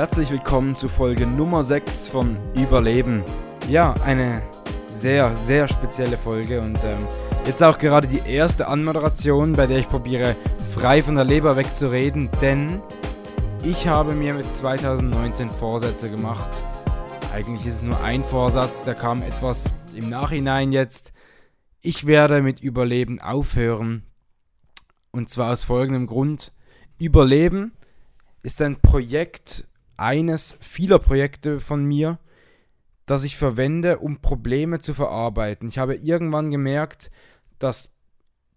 herzlich willkommen zu Folge Nummer 6 von Überleben. Ja, eine sehr, sehr spezielle Folge und ähm, jetzt auch gerade die erste Anmoderation, bei der ich probiere, frei von der Leber wegzureden, denn ich habe mir mit 2019 Vorsätze gemacht. Eigentlich ist es nur ein Vorsatz, der kam etwas im Nachhinein jetzt. Ich werde mit Überleben aufhören. Und zwar aus folgendem Grund. Überleben ist ein Projekt, eines vieler Projekte von mir, das ich verwende, um Probleme zu verarbeiten. Ich habe irgendwann gemerkt, dass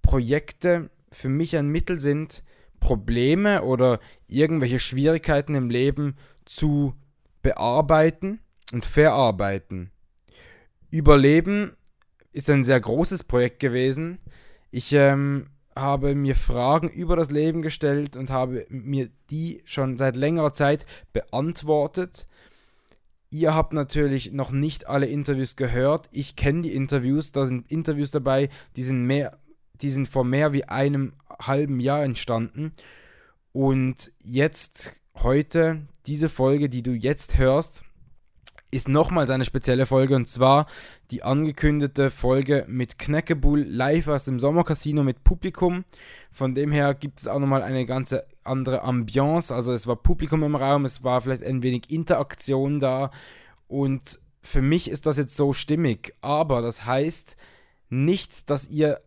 Projekte für mich ein Mittel sind, Probleme oder irgendwelche Schwierigkeiten im Leben zu bearbeiten und verarbeiten. Überleben ist ein sehr großes Projekt gewesen. Ich ähm, habe mir Fragen über das Leben gestellt und habe mir die schon seit längerer Zeit beantwortet. Ihr habt natürlich noch nicht alle Interviews gehört. Ich kenne die Interviews. Da sind Interviews dabei, die sind mehr, die sind vor mehr wie einem halben Jahr entstanden. Und jetzt, heute, diese Folge, die du jetzt hörst, ist nochmals eine spezielle Folge und zwar die angekündigte Folge mit Kneckebull live aus dem Sommercasino mit Publikum. Von dem her gibt es auch nochmal eine ganze andere Ambiance. Also es war Publikum im Raum, es war vielleicht ein wenig Interaktion da und für mich ist das jetzt so stimmig. Aber das heißt nicht, dass ihr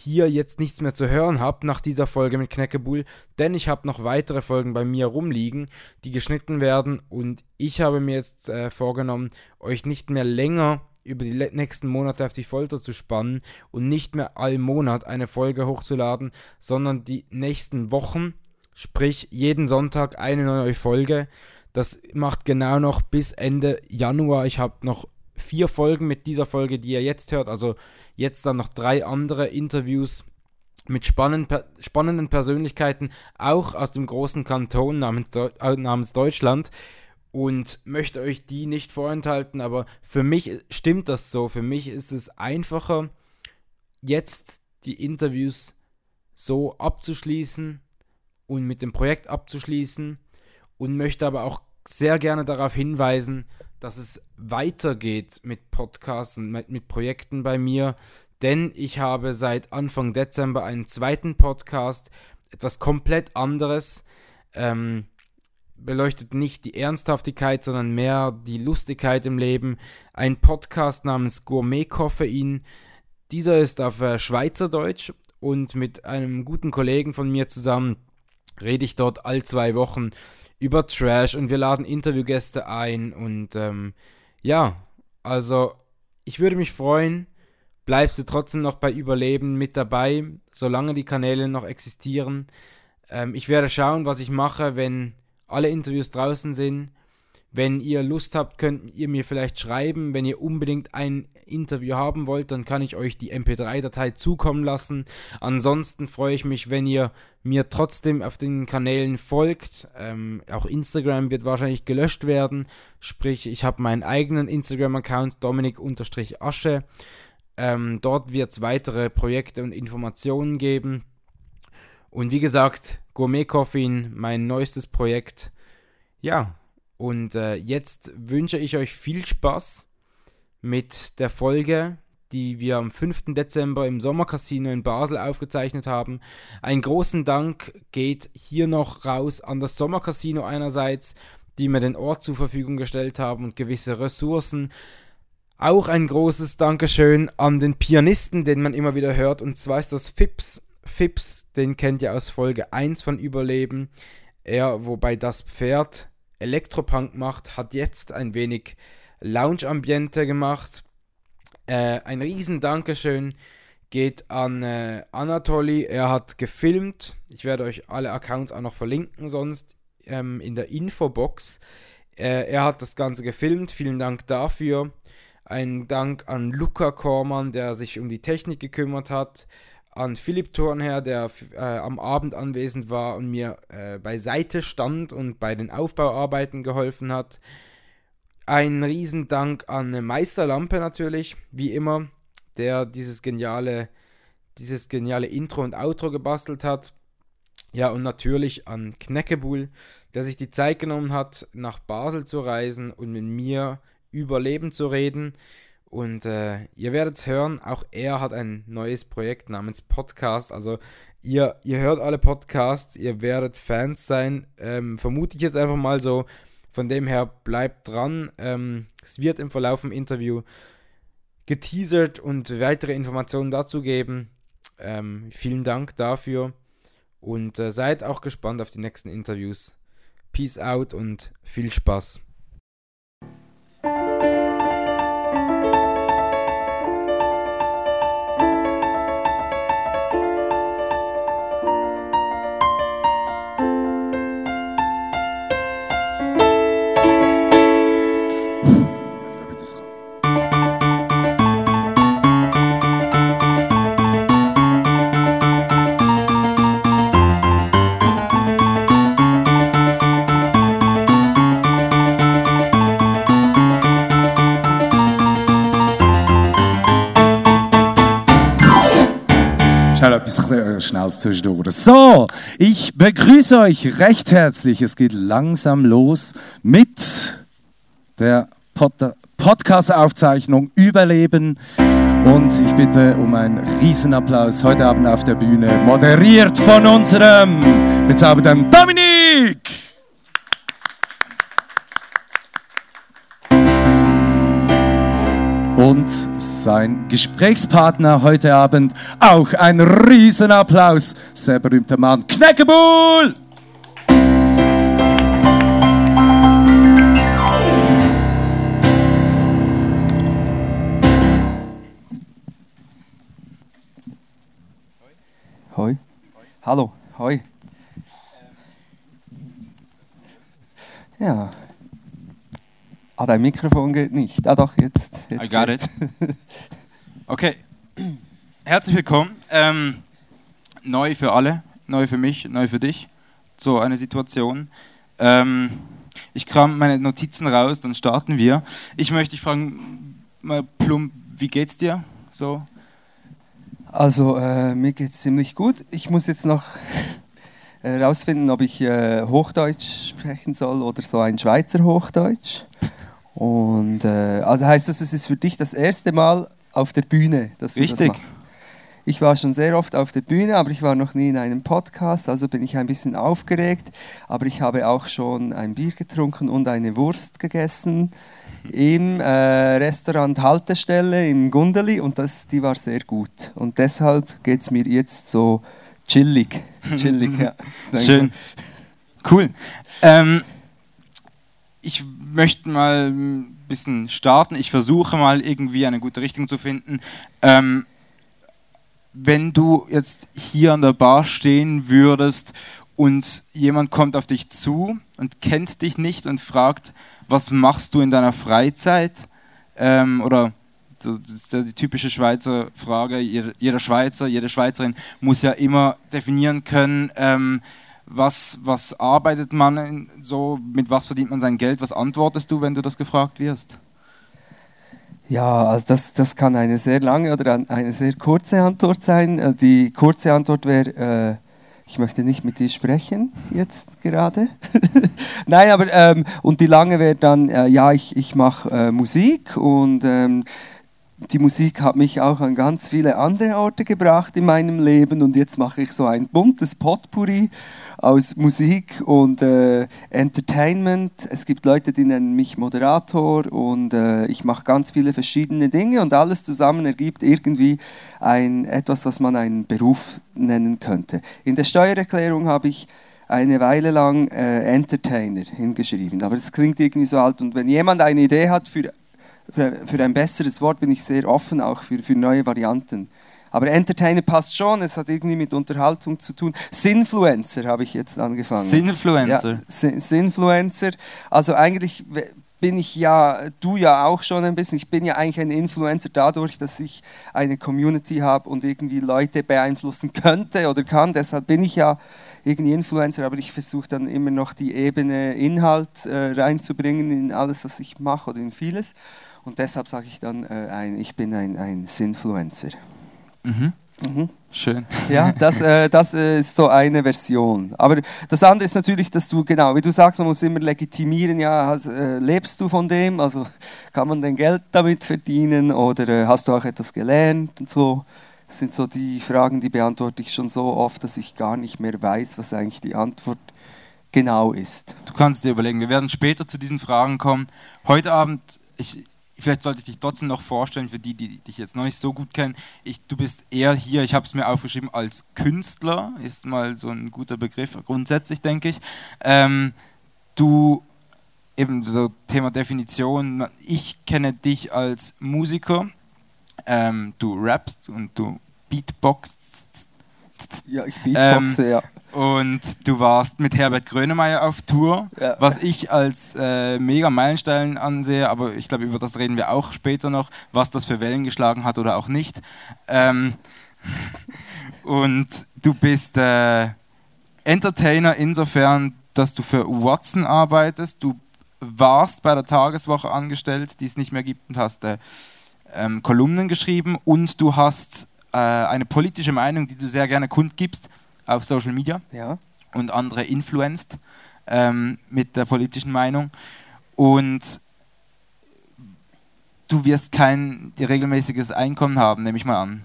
hier jetzt nichts mehr zu hören habt nach dieser Folge mit Kneckebull, denn ich habe noch weitere Folgen bei mir rumliegen, die geschnitten werden und ich habe mir jetzt äh, vorgenommen, euch nicht mehr länger über die nächsten Monate auf die Folter zu spannen und nicht mehr all Monat eine Folge hochzuladen, sondern die nächsten Wochen, sprich jeden Sonntag eine neue Folge. Das macht genau noch bis Ende Januar. Ich habe noch vier Folgen mit dieser Folge, die ihr jetzt hört, also Jetzt dann noch drei andere Interviews mit spannenden, Persönlichkeiten, auch aus dem großen Kanton äh, namens Deutschland. Und möchte euch die nicht vorenthalten, aber für mich stimmt das so. Für mich ist es einfacher, jetzt die Interviews so abzuschließen und mit dem Projekt abzuschließen und möchte aber auch sehr gerne darauf hinweisen, dass es weitergeht mit Podcasts und mit, mit Projekten bei mir, denn ich habe seit Anfang Dezember einen zweiten Podcast, etwas komplett anderes. Ähm, beleuchtet nicht die Ernsthaftigkeit, sondern mehr die Lustigkeit im Leben. Ein Podcast namens Gourmet Koffein. Dieser ist auf äh, Schweizerdeutsch und mit einem guten Kollegen von mir zusammen rede ich dort all zwei Wochen über Trash und wir laden Interviewgäste ein und ähm, ja, also ich würde mich freuen, bleibst du trotzdem noch bei Überleben mit dabei, solange die Kanäle noch existieren. Ähm, ich werde schauen, was ich mache, wenn alle Interviews draußen sind. Wenn ihr Lust habt, könnt ihr mir vielleicht schreiben. Wenn ihr unbedingt ein Interview haben wollt, dann kann ich euch die MP3-Datei zukommen lassen. Ansonsten freue ich mich, wenn ihr mir trotzdem auf den Kanälen folgt. Ähm, auch Instagram wird wahrscheinlich gelöscht werden. Sprich, ich habe meinen eigenen Instagram-Account, Dominik-Asche. Ähm, dort wird es weitere Projekte und Informationen geben. Und wie gesagt, Gourmet Coffin, mein neuestes Projekt. Ja, und äh, jetzt wünsche ich euch viel Spaß mit der Folge, die wir am 5. Dezember im Sommercasino in Basel aufgezeichnet haben. Einen großen Dank geht hier noch raus an das Sommercasino einerseits, die mir den Ort zur Verfügung gestellt haben und gewisse Ressourcen. Auch ein großes Dankeschön an den Pianisten, den man immer wieder hört, und zwar ist das Fips. Fips, den kennt ihr aus Folge 1 von Überleben. Er, wobei das Pferd Elektropunk macht, hat jetzt ein wenig Lounge-Ambiente gemacht. Äh, ein riesen Dankeschön geht an äh, Anatoly. Er hat gefilmt. Ich werde euch alle Accounts auch noch verlinken, sonst ähm, in der Infobox. Äh, er hat das Ganze gefilmt. Vielen Dank dafür. Ein Dank an Luca Kormann, der sich um die Technik gekümmert hat an Philipp Thornherr, der äh, am Abend anwesend war und mir äh, beiseite stand und bei den Aufbauarbeiten geholfen hat. Ein Riesendank an Meisterlampe natürlich, wie immer, der dieses geniale, dieses geniale Intro und Outro gebastelt hat. Ja, und natürlich an Kneckebull, der sich die Zeit genommen hat, nach Basel zu reisen und mit mir über Leben zu reden. Und äh, ihr werdet hören, auch er hat ein neues Projekt namens Podcast. Also ihr, ihr hört alle Podcasts, ihr werdet Fans sein. Ähm, vermute ich jetzt einfach mal so. Von dem her bleibt dran. Ähm, es wird im Verlauf im Interview geteasert und weitere Informationen dazu geben. Ähm, vielen Dank dafür. Und äh, seid auch gespannt auf die nächsten Interviews. Peace out und viel Spaß. Schnelles zwischendurch. So, ich begrüße euch recht herzlich. Es geht langsam los mit der Pod Podcast-Aufzeichnung Überleben. Und ich bitte um einen Riesenapplaus heute Abend auf der Bühne, moderiert von unserem bezaubernden Dominik! Und sein Gesprächspartner heute Abend. Auch ein Riesenapplaus. Sehr berühmter Mann, Kneckebull! Hoi. Hallo. Hoi. Ja. Ah, dein Mikrofon geht nicht. Ah doch, jetzt. jetzt I got it. Okay. Herzlich willkommen. Ähm, neu für alle, neu für mich, neu für dich. So eine Situation. Ähm, ich kram meine Notizen raus, dann starten wir. Ich möchte dich fragen, mal plump, wie geht's dir? So. Also äh, mir geht's ziemlich gut. Ich muss jetzt noch herausfinden, ob ich äh, Hochdeutsch sprechen soll oder so ein Schweizer Hochdeutsch. Und äh, also heißt das, es ist für dich das erste Mal auf der Bühne, dass du Richtig. das machst? Ich war schon sehr oft auf der Bühne, aber ich war noch nie in einem Podcast, also bin ich ein bisschen aufgeregt. Aber ich habe auch schon ein Bier getrunken und eine Wurst gegessen im äh, Restaurant Haltestelle im Gundeli und das, die war sehr gut. Und deshalb geht es mir jetzt so chillig. chillig ja. Schön. Cool. Ähm, ich möchte mal ein bisschen starten. Ich versuche mal irgendwie eine gute Richtung zu finden. Ähm, wenn du jetzt hier an der Bar stehen würdest und jemand kommt auf dich zu und kennt dich nicht und fragt, was machst du in deiner Freizeit? Ähm, oder das ist ja die typische Schweizer Frage. Jeder, Schweizer, jede Schweizerin muss ja immer definieren können, ähm, was, was arbeitet man so, mit was verdient man sein Geld? Was antwortest du, wenn du das gefragt wirst? Ja, also das, das kann eine sehr lange oder eine sehr kurze Antwort sein. Also die kurze Antwort wäre, äh, ich möchte nicht mit dir sprechen jetzt gerade. Nein, aber ähm, und die lange wäre dann, äh, ja, ich, ich mache äh, Musik und ähm, die Musik hat mich auch an ganz viele andere Orte gebracht in meinem Leben und jetzt mache ich so ein buntes Potpourri aus Musik und äh, Entertainment. Es gibt Leute, die nennen mich Moderator und äh, ich mache ganz viele verschiedene Dinge und alles zusammen ergibt irgendwie ein, etwas, was man einen Beruf nennen könnte. In der Steuererklärung habe ich eine Weile lang äh, Entertainer hingeschrieben, aber das klingt irgendwie so alt und wenn jemand eine Idee hat für für, für ein besseres Wort bin ich sehr offen, auch für, für neue Varianten. Aber Entertainer passt schon, es hat irgendwie mit Unterhaltung zu tun. Sinfluencer habe ich jetzt angefangen. Sinfluencer? Ja, Sinfluencer. Also eigentlich bin ich ja, du ja auch schon ein bisschen, ich bin ja eigentlich ein Influencer dadurch, dass ich eine Community habe und irgendwie Leute beeinflussen könnte oder kann. Deshalb bin ich ja irgendwie Influencer, aber ich versuche dann immer noch die Ebene Inhalt äh, reinzubringen in alles, was ich mache oder in vieles. Und deshalb sage ich dann, äh, ein, ich bin ein, ein Sinfluencer. Mhm. Mhm. Schön. Ja, das, äh, das äh, ist so eine Version. Aber das andere ist natürlich, dass du, genau, wie du sagst, man muss immer legitimieren, ja, hast, äh, lebst du von dem? Also kann man denn Geld damit verdienen oder äh, hast du auch etwas gelernt und so? Das sind so die Fragen, die beantworte ich schon so oft, dass ich gar nicht mehr weiß, was eigentlich die Antwort genau ist. Du kannst dir überlegen, wir werden später zu diesen Fragen kommen. Heute Abend, ich, vielleicht sollte ich dich trotzdem noch vorstellen, für die, die dich jetzt noch nicht so gut kennen. Ich, du bist eher hier, ich habe es mir aufgeschrieben, als Künstler, ist mal so ein guter Begriff, grundsätzlich denke ich. Ähm, du, eben so Thema Definition, ich kenne dich als Musiker, ähm, du rappst und du beatboxst. Ja, ich beatboxe, ähm, ja. Und du warst mit Herbert Grönemeyer auf Tour, Ja. was ich als äh, mega Meilenstein ansehe, aber ich glaube, über das reden wir auch später noch, was das für Wellen geschlagen hat oder auch nicht. Ähm, und du bist äh, Entertainer insofern, dass du für Watson arbeitest. Du warst bei der Tageswoche angestellt, die es nicht mehr gibt, und hast äh, ähm, Kolumnen geschrieben und du hast äh, eine politische Meinung, die du sehr gerne kundgibst auf Social Media ja. und andere influenced ähm, mit der politischen Meinung. Und du wirst kein regelmäßiges Einkommen haben, nehme ich mal an.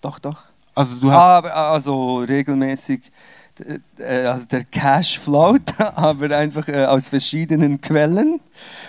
Doch, doch. Also du hast Aber also regelmäßig, also der Cash float, aber einfach äh, aus verschiedenen Quellen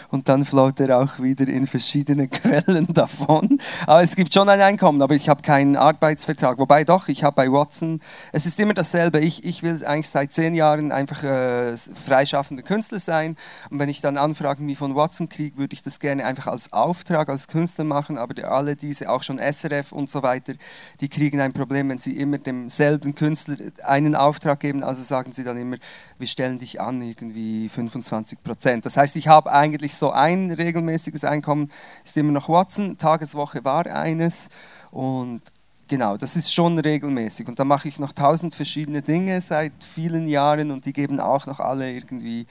und dann float er auch wieder in verschiedene Quellen davon. Aber es gibt schon ein Einkommen, aber ich habe keinen Arbeitsvertrag. Wobei doch, ich habe bei Watson, es ist immer dasselbe. Ich, ich will eigentlich seit zehn Jahren einfach äh, freischaffender Künstler sein und wenn ich dann Anfragen wie von Watson kriege, würde ich das gerne einfach als Auftrag, als Künstler machen, aber alle diese, auch schon SRF und so weiter, die kriegen ein Problem, wenn sie immer demselben Künstler einen Auftrag geben, also sagen sie dann immer, wir stellen dich an, irgendwie 25 Prozent. Das heißt, ich habe eigentlich so ein regelmäßiges Einkommen, ist immer noch Watson, Tageswoche war eines und Genau, das ist schon regelmäßig. Und da mache ich noch tausend verschiedene Dinge seit vielen Jahren und die geben auch noch alle irgendwie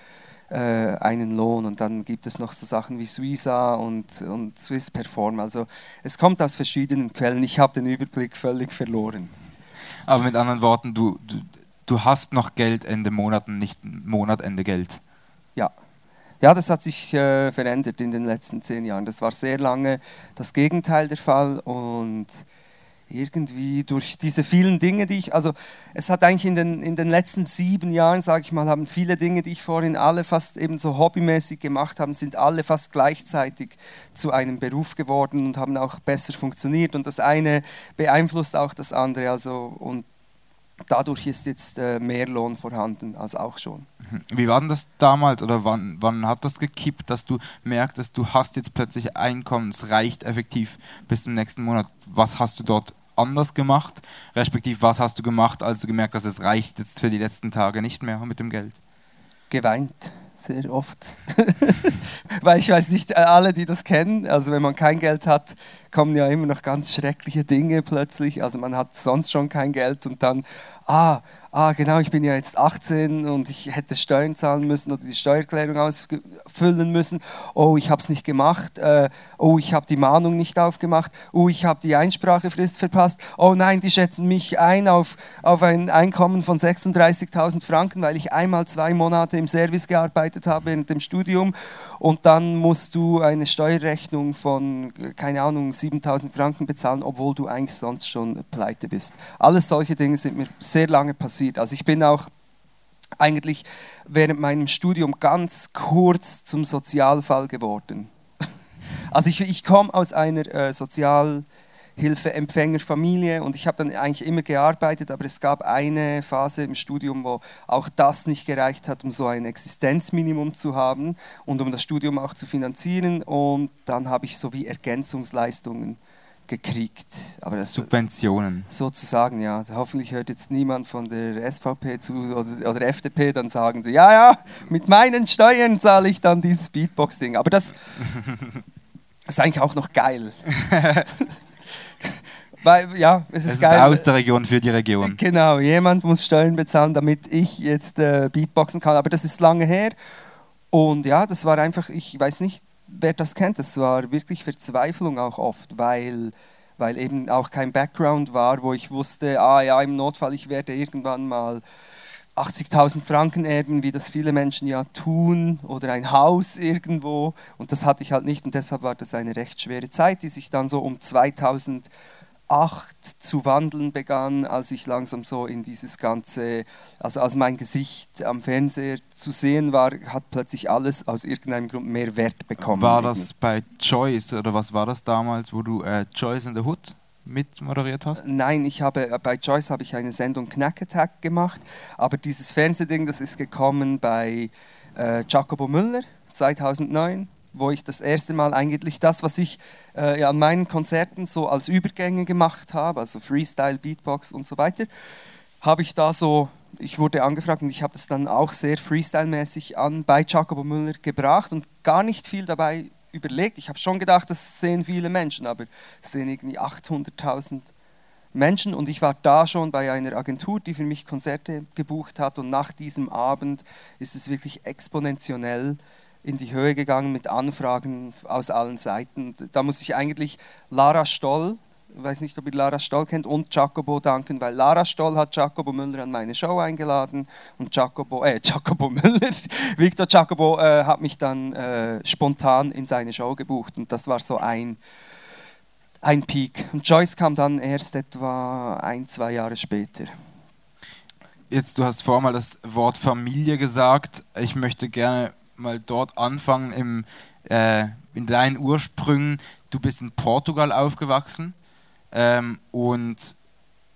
äh, einen Lohn. Und dann gibt es noch so Sachen wie Suiza und, und Swiss Perform. Also es kommt aus verschiedenen Quellen. Ich habe den Überblick völlig verloren. aber mit anderen Worten, du, du, du hast noch Geld Ende Monat und nicht Monat Ende Geld. Ja. Ja, das hat sich äh, verändert in den letzten zehn Jahren. Das war sehr lange das Gegenteil der Fall und irgendwie durch diese vielen Dinge, die ich, also es hat eigentlich in den, in den letzten sieben Jahren, sage ich mal, haben viele Dinge, die ich vorhin alle fast eben so hobbymäßig gemacht habe, sind alle fast gleichzeitig zu einem Beruf geworden und haben auch besser funktioniert und das eine beeinflusst auch das andere, also und dadurch ist jetzt äh, mehr Lohn vorhanden als auch schon. Mhm. Wie war denn das damals oder wann, wann hat das gekippt, dass du merktest, du hast jetzt plötzlich Einkommen, es reicht effektiv bis zum nächsten Monat. Was hast du dort anders gemacht? Respektiv, was hast du gemacht, als du gemerkt hast, es reicht jetzt für die letzten Tage nicht mehr mit dem Geld? geweint, sehr oft. Weil ich weiß nicht, äh, alle, die das kennen, also wenn man kein Geld hat, kommen ja immer noch ganz schreckliche Dinge plötzlich. Also man hat sonst schon kein Geld und dann, ah, ah, genau, ich bin ja jetzt 18 und ich hätte Steuern zahlen müssen oder die Steuererklärung ausfüllen müssen. Oh, ich habe es nicht gemacht. Äh, oh, ich habe die Mahnung nicht aufgemacht. Oh, ich habe die Einsprachefrist verpasst. Oh nein, die schätzen mich ein auf, auf ein Einkommen von 36.000 Franken, weil ich einmal zwei Monate im Service gearbeitet habe während dem Studium. Und dann musst du eine Steuerrechnung von, keine Ahnung, 7.000 Franken bezahlen, obwohl du eigentlich sonst schon pleite bist. Alles solche Dinge sind mir sehr lange passiert. Also ich bin auch eigentlich während meinem Studium ganz kurz zum Sozialfall geworden. Also ich, ich komme aus einer äh, Sozialhilfeempfängerfamilie und ich habe dann eigentlich immer gearbeitet, aber es gab eine Phase im Studium, wo auch das nicht gereicht hat, um so ein Existenzminimum zu haben und um das Studium auch zu finanzieren. Und dann habe ich so wie Ergänzungsleistungen gekriegt. Aber das, Subventionen. sozusagen, ja. Hoffentlich hört jetzt niemand von der SVP zu oder, oder FDP, dann sagen sie, ja, ja, mit meinen Steuern zahle ich dann dieses Beatbox-Ding. Aber das ist eigentlich auch noch geil. Weil, ja, es ist Es ist geil. aus der Region für die Region. Genau, jemand muss Steuern bezahlen, damit ich jetzt äh, Beatboxen kann. Aber das ist lange her. Und ja, das war einfach, ich weiß nicht, wer das kennt, das war wirklich Verzweiflung auch oft, weil weil eben auch kein Background war, wo ich wusste, ah ja, im Notfall, ich werde irgendwann mal 80.000 Franken erben, wie das viele Menschen ja tun, oder ein Haus irgendwo. Und das hatte ich halt nicht und deshalb war das eine recht schwere Zeit, die sich dann so um 2008 zu wandeln begann, als ich langsam so in dieses ganze, also als mein Gesicht am Fernseher zu sehen war, hat plötzlich alles aus irgendeinem Grund mehr Wert bekommen. War das bei Choice oder was war das damals, wo du äh, Choice in the Hood mit moderiert hast? Nein, ich habe äh, bei Joyce habe ich eine Sendung Knack Attack gemacht, aber dieses Fernsehding, das ist gekommen bei äh, Jacobo Müller 2009, wo ich das erste Mal eigentlich das, was ich äh, an meinen Konzerten so als Übergänge gemacht habe, also Freestyle, Beatbox und so weiter, habe ich da so, ich wurde angefragt und ich habe das dann auch sehr Freestyle-mäßig an bei Jacobo Müller gebracht und gar nicht viel dabei überlegt. Ich habe schon gedacht, das sehen viele Menschen, aber es sehen irgendwie 800.000 Menschen und ich war da schon bei einer Agentur, die für mich Konzerte gebucht hat und nach diesem Abend ist es wirklich exponentiell in die Höhe gegangen mit Anfragen aus allen Seiten. Da muss ich eigentlich Lara Stoll, weiß nicht, ob ihr Lara Stoll kennt, und Jacobo danken, weil Lara Stoll hat Jacobo Müller an meine Show eingeladen und Jacobo, äh, Jacobo Müller, Victor Jacobo äh, hat mich dann äh, spontan in seine Show gebucht und das war so ein, ein Peak. Und Joyce kam dann erst etwa ein, zwei Jahre später. Jetzt, du hast vorher mal das Wort Familie gesagt. Ich möchte gerne mal dort anfangen im, äh, in deinen Ursprüngen. Du bist in Portugal aufgewachsen. Ähm, und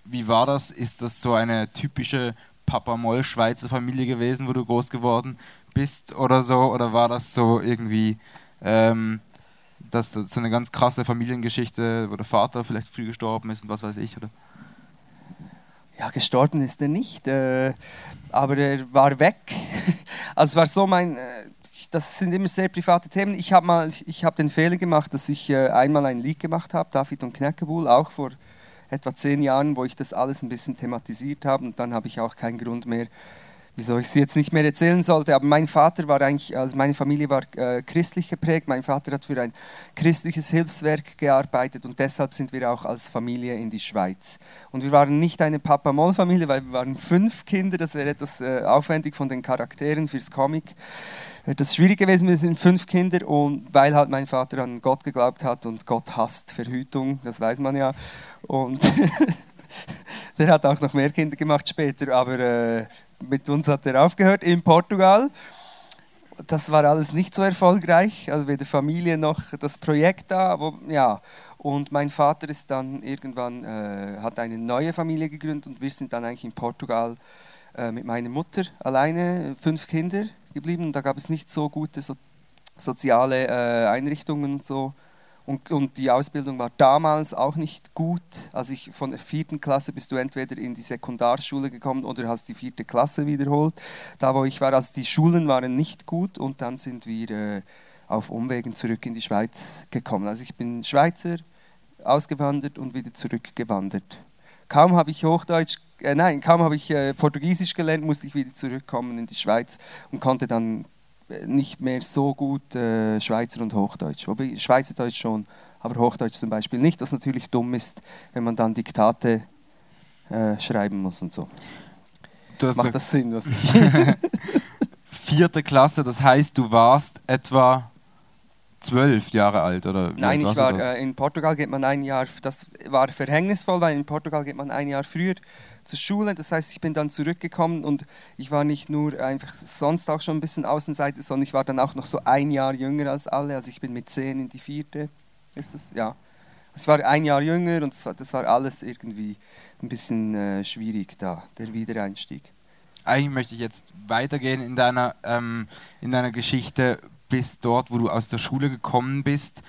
wie war das? Ist das so eine typische Papa-Moll-Schweizer Familie gewesen, wo du groß geworden bist oder so? Oder war das so irgendwie ähm, das, das so eine ganz krasse Familiengeschichte, wo der Vater vielleicht früh gestorben ist und was weiß ich? Oder? Ja, gestorben ist er nicht, äh, aber er war weg. Also es war so mein, äh, das sind immer sehr private Themen. Ich habe ich, ich habe den Fehler gemacht, dass ich äh, einmal ein Lied gemacht habe, David und Knäckebuhl, auch vor etwa zehn Jahren, wo ich das alles ein bisschen thematisiert habe und dann habe ich auch keinen Grund mehr, wieso ich sie jetzt nicht mehr erzählen sollte, aber mein Vater war eigentlich, also meine Familie war äh, christlich geprägt, mein Vater hat für ein christliches Hilfswerk gearbeitet und deshalb sind wir auch als Familie in die Schweiz. Und wir waren nicht eine Papa-Moll-Familie, weil wir waren fünf Kinder, das wäre etwas äh, aufwendig von den Charakteren fürs Comic. Wäre das schwierig gewesen, wir sind fünf Kinder und weil halt mein Vater an Gott geglaubt hat und Gott hasst Verhütung, das weiß man ja. Und der hat auch noch mehr Kinder gemacht später, aber äh, mit uns hat er aufgehört in Portugal. Das war alles nicht so erfolgreich, also weder Familie noch das Projekt da. Aber, ja. Und mein Vater ist dann irgendwann, äh, hat eine neue Familie gegründet und wir sind dann eigentlich in Portugal äh, mit meiner Mutter alleine, fünf Kinder geblieben. Und da gab es nicht so gute so, soziale äh, Einrichtungen und so. Und, und, die Ausbildung war damals auch nicht gut. Also ich von der vierten Klasse bist du entweder in die Sekundarschule gekommen oder hast die vierte Klasse wiederholt. Da wo ich war, also die Schulen waren nicht gut und dann sind wir äh, auf Umwegen zurück in die Schweiz gekommen. Also ich bin Schweizer, ausgewandert und wieder zurückgewandert. Kaum habe ich Hochdeutsch, äh, nein, kaum habe ich äh, Portugiesisch gelernt, musste ich wieder zurückkommen in die Schweiz und konnte dann nicht mehr so gut äh, Schweizer und Hochdeutsch. Wobei Schweizerdeutsch schon, aber Hochdeutsch zum Beispiel nicht, was natürlich dumm ist, wenn man dann Diktate äh, schreiben muss und so. Macht das Sinn, was ich. Vierte Klasse, das heißt, du warst etwa zwölf Jahre alt oder? Nein, ich war äh, in Portugal geht man ein Jahr. Das war verhängnisvoll, weil in Portugal geht man ein Jahr früher zur Schule. Das heißt, ich bin dann zurückgekommen und ich war nicht nur einfach sonst auch schon ein bisschen Außenseite, sondern ich war dann auch noch so ein Jahr jünger als alle. Also ich bin mit zehn in die vierte. Ist das? Ja. Also ich war ein Jahr jünger und das war, das war alles irgendwie ein bisschen äh, schwierig da, der Wiedereinstieg. Eigentlich möchte ich jetzt weitergehen in deiner, ähm, in deiner Geschichte bis dort, wo du aus der Schule gekommen bist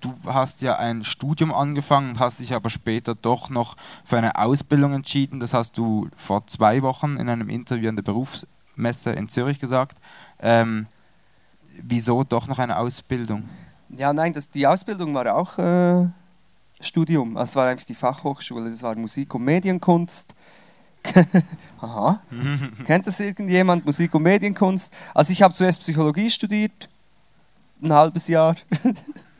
du hast ja ein Studium angefangen und hast dich aber später doch noch für eine Ausbildung entschieden. Das hast du vor zwei Wochen in einem Interview an der Berufsmesse in Zürich gesagt. Ähm, wieso doch noch eine Ausbildung? Ja, nein, das, die Ausbildung war auch äh, Studium. Es war einfach die Fachhochschule. Das war Musik und Medienkunst. Aha. Kennt das irgendjemand? Musik und Medienkunst. Also ich habe zuerst Psychologie studiert, ein halbes Jahr.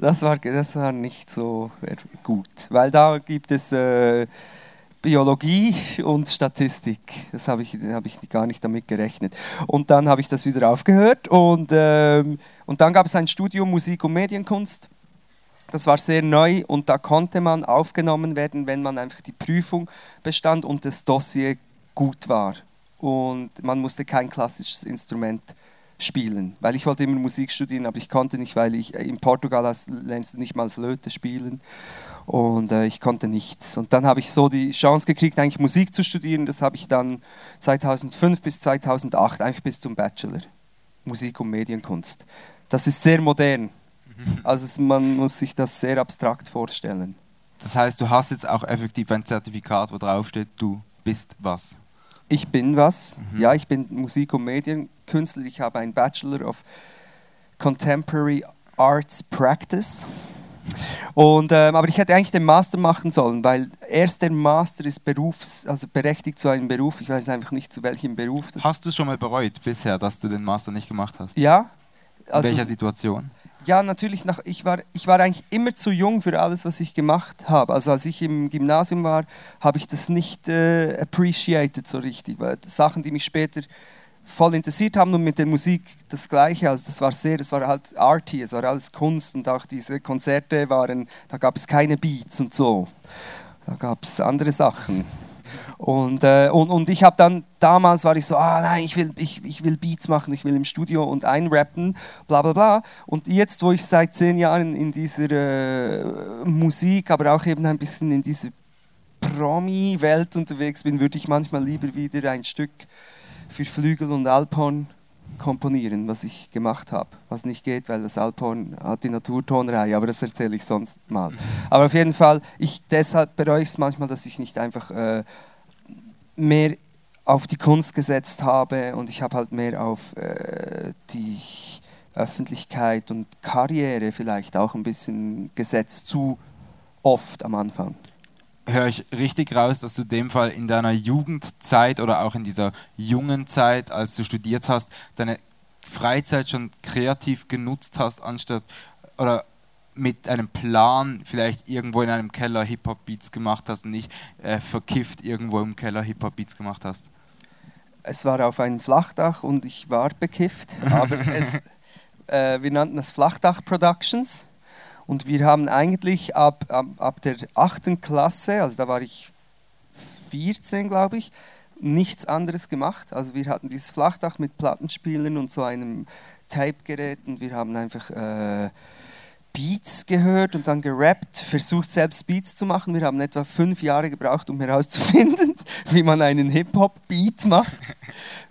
Das war, das war nicht so gut, weil da gibt es äh, Biologie und Statistik. Das habe ich, hab ich gar nicht damit gerechnet. Und dann habe ich das wieder aufgehört und, ähm, und dann gab es ein Studium Musik und Medienkunst. Das war sehr neu und da konnte man aufgenommen werden, wenn man einfach die Prüfung bestand und das Dossier gut war. Und man musste kein klassisches Instrument spielen, weil ich wollte immer Musik studieren, aber ich konnte nicht, weil ich in Portugal lernst du nicht mal Flöte spielen und äh, ich konnte nichts. Und dann habe ich so die Chance gekriegt, eigentlich Musik zu studieren. Das habe ich dann 2005 bis 2008, eigentlich bis zum Bachelor, Musik und Medienkunst. Das ist sehr modern. Mhm. Also man muss sich das sehr abstrakt vorstellen. Das heißt, du hast jetzt auch effektiv ein Zertifikat, wo drauf steht, du bist was. Ich bin was. Mhm. Ja, ich bin Musik- und Medienkünstler. Ich habe einen Bachelor of Contemporary Arts Practice. Und, ähm, aber ich hätte eigentlich den Master machen sollen, weil erst der Master ist berufs, also berechtigt zu einem Beruf. Ich weiß einfach nicht zu welchem Beruf. Das hast du schon mal bereut bisher, dass du den Master nicht gemacht hast? Ja. Also, In welcher Situation? Ja, natürlich. Nach, ich, war, ich war eigentlich immer zu jung für alles, was ich gemacht habe. Also als ich im Gymnasium war, habe ich das nicht äh, appreciated so richtig. Weil Sachen, die mich später voll interessiert haben und mit der Musik das Gleiche. Also das war sehr, das war halt arty, es war alles Kunst und auch diese Konzerte waren, da gab es keine Beats und so. Da gab es andere Sachen. Und, äh, und, und ich habe dann, damals war ich so, ah nein, ich will, ich, ich will Beats machen, ich will im Studio und einrappen, bla bla bla. Und jetzt, wo ich seit zehn Jahren in dieser äh, Musik, aber auch eben ein bisschen in dieser Promi-Welt unterwegs bin, würde ich manchmal lieber wieder ein Stück für Flügel und Alphorn komponieren, was ich gemacht habe. Was nicht geht, weil das Alphorn hat die Naturtonreihe, aber das erzähle ich sonst mal. Aber auf jeden Fall, ich, deshalb bereue ich es manchmal, dass ich nicht einfach äh, mehr auf die Kunst gesetzt habe und ich habe halt mehr auf äh, die Öffentlichkeit und Karriere vielleicht auch ein bisschen gesetzt, zu oft am Anfang. Höre ich richtig raus, dass du dem Fall in deiner Jugendzeit oder auch in dieser jungen Zeit, als du studiert hast, deine Freizeit schon kreativ genutzt hast, anstatt oder mit einem Plan vielleicht irgendwo in einem Keller Hip-Hop-Beats gemacht hast und nicht äh, verkifft irgendwo im Keller Hip-Hop-Beats gemacht hast? Es war auf einem Flachdach und ich war bekifft, aber es, äh, wir nannten es Flachdach Productions und wir haben eigentlich ab, ab, ab der 8. Klasse, also da war ich 14, glaube ich, nichts anderes gemacht. Also wir hatten dieses Flachdach mit Plattenspielern und so einem Tape-Gerät und wir haben einfach äh, Beats gehört und dann gerappt, versucht selbst Beats zu machen. Wir haben etwa fünf Jahre gebraucht, um herauszufinden, wie man einen Hip-Hop-Beat macht.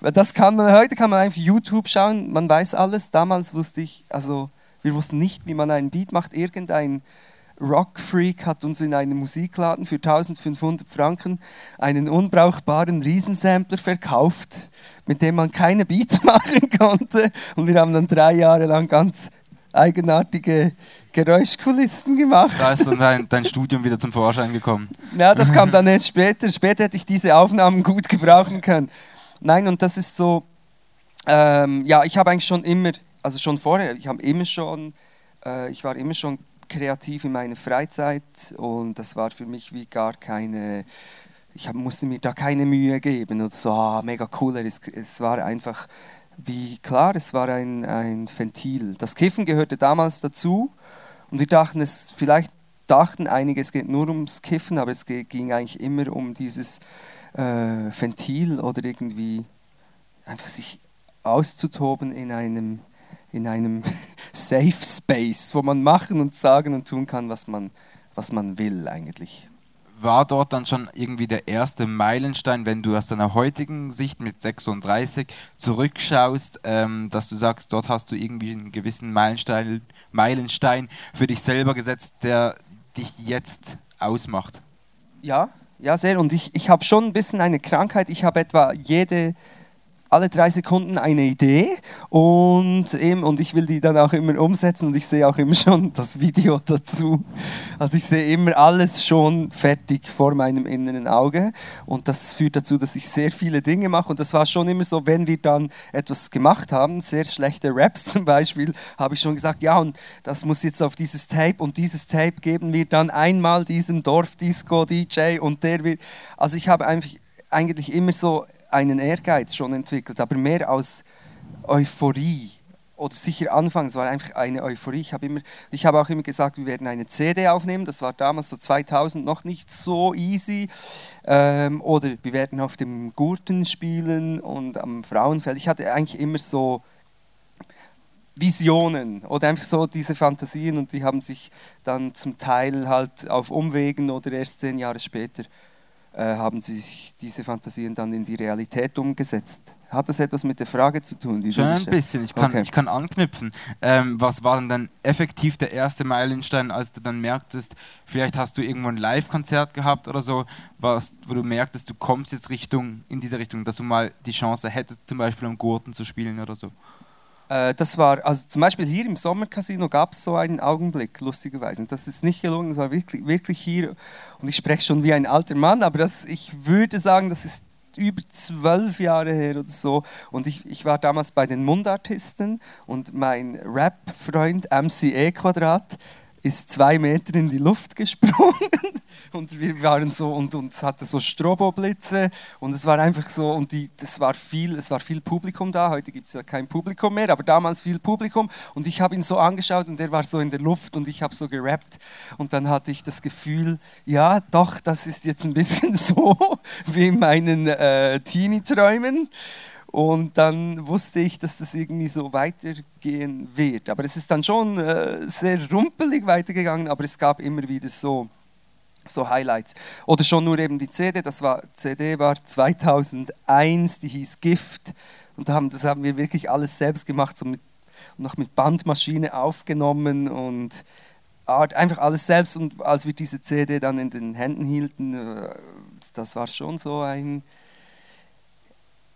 Das kann man, heute kann man einfach YouTube schauen, man weiß alles. Damals wusste ich, also wir wussten nicht, wie man einen Beat macht. Irgendein Rockfreak hat uns in einem Musikladen für 1500 Franken einen unbrauchbaren Riesensampler verkauft, mit dem man keine Beats machen konnte. Und wir haben dann drei Jahre lang ganz eigenartige Geräuschkulissen gemacht. Da ist dann dein, dein Studium wieder zum Vorschein gekommen. Ja, das kam dann erst später. Später hätte ich diese Aufnahmen gut gebrauchen können. Nein, und das ist so, ähm, ja, ich habe eigentlich schon immer also schon vorher, ich habe immer schon, äh, ich war immer schon kreativ in meiner Freizeit und das war für mich wie gar keine, ich hab, musste mir da keine Mühe geben oder so, ah, mega cool, es, es war einfach wie klar, es war ein, ein Ventil. Das Kiffen gehörte damals dazu und wir dachten, es vielleicht dachten einige, es geht nur ums Kiffen, aber es ging eigentlich immer um dieses äh, Ventil oder irgendwie einfach sich auszutoben in einem in einem Safe Space, wo man machen und sagen und tun kann, was man, was man will eigentlich. War dort dann schon irgendwie der erste Meilenstein, wenn du aus deiner heutigen Sicht mit 36 zurückschaust, ähm, dass du sagst, dort hast du irgendwie einen gewissen Meilenstein, Meilenstein für dich selber gesetzt, der dich jetzt ausmacht? Ja, ja, sehr. Und ich, ich habe schon ein bisschen eine Krankheit. Ich habe etwa jede alle drei Sekunden eine Idee und, eben, und ich will die dann auch immer umsetzen und ich sehe auch immer schon das Video dazu. Also ich sehe immer alles schon fertig vor meinem inneren Auge und das führt dazu, dass ich sehr viele Dinge mache und das war schon immer so, wenn wir dann etwas gemacht haben, sehr schlechte Raps zum Beispiel, habe ich schon gesagt, ja und das muss jetzt auf dieses Tape und dieses Tape geben wir dann einmal diesem Dorfdisco-DJ und der wird, also ich habe einfach eigentlich immer so einen Ehrgeiz schon entwickelt, aber mehr aus Euphorie. Oder sicher anfangs war einfach eine Euphorie. Ich habe, immer, ich habe auch immer gesagt, wir werden eine CD aufnehmen. Das war damals so 2000 noch nicht so easy. Ähm, oder wir werden auf dem Gurten spielen und am Frauenfeld. Ich hatte eigentlich immer so Visionen oder einfach so diese Fantasien und die haben sich dann zum Teil halt auf Umwegen oder erst zehn Jahre später haben sich diese Fantasien dann in die Realität umgesetzt. Hat das etwas mit der Frage zu tun? Die Schon ein bisschen, ich kann, okay. ich kann anknüpfen. Ähm, was war denn dann effektiv der erste Meilenstein, als du dann merktest, vielleicht hast du irgendwo ein Live-Konzert gehabt oder so, was, wo du merktest, du kommst jetzt Richtung, in diese Richtung, dass du mal die Chance hättest, zum Beispiel am Gurten zu spielen oder so? Äh, das war, also zum Beispiel hier im Sommercasino gab es so einen Augenblick, lustigerweise. Und das ist nicht gelungen, das war wirklich, wirklich hier. Und ich spreche schon wie ein alter Mann, aber das, ich würde sagen, das ist über zwölf Jahre her oder so. Und ich, ich war damals bei den Mundartisten und mein Rap-Freund MCE Quadrat ist zwei Meter in die Luft gesprungen und wir waren so und, und es hatte so Stroboblitze und es war einfach so und die, das war viel, es war viel Publikum da. Heute gibt es ja kein Publikum mehr, aber damals viel Publikum und ich habe ihn so angeschaut und er war so in der Luft und ich habe so gerappt und dann hatte ich das Gefühl, ja, doch, das ist jetzt ein bisschen so wie in meinen äh, Teenie-Träumen. Und dann wusste ich, dass das irgendwie so weitergehen wird. Aber es ist dann schon äh, sehr rumpelig weitergegangen, aber es gab immer wieder so, so Highlights. Oder schon nur eben die CD, das war, CD war 2001, die hieß Gift. Und da haben, das haben wir wirklich alles selbst gemacht, so mit, noch mit Bandmaschine aufgenommen und einfach alles selbst. Und als wir diese CD dann in den Händen hielten, äh, das war schon so ein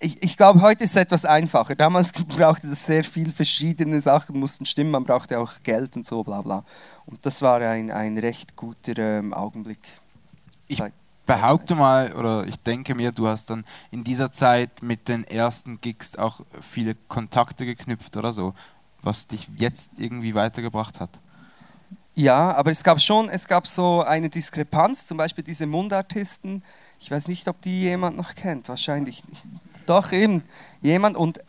ich, ich glaube, heute ist es etwas einfacher. Damals brauchte es sehr viele verschiedene Sachen, mussten stimmen, man brauchte auch Geld und so, bla bla. Und das war ein, ein recht guter ähm, Augenblick. Ich behaupte mal, oder ich denke mir, du hast dann in dieser Zeit mit den ersten Gigs auch viele Kontakte geknüpft oder so, was dich jetzt irgendwie weitergebracht hat. Ja, aber es gab schon, es gab so eine Diskrepanz, zum Beispiel diese Mundartisten. Ich weiß nicht, ob die jemand noch kennt, wahrscheinlich nicht. Doch, eben, jemand. Und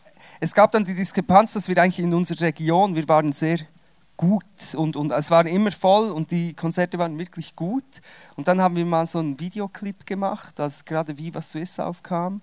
es gab dann die Diskrepanz, dass wir eigentlich in unserer Region, wir waren sehr gut und, und es war immer voll und die Konzerte waren wirklich gut. Und dann haben wir mal so einen Videoclip gemacht, als gerade Viva Swiss aufkam.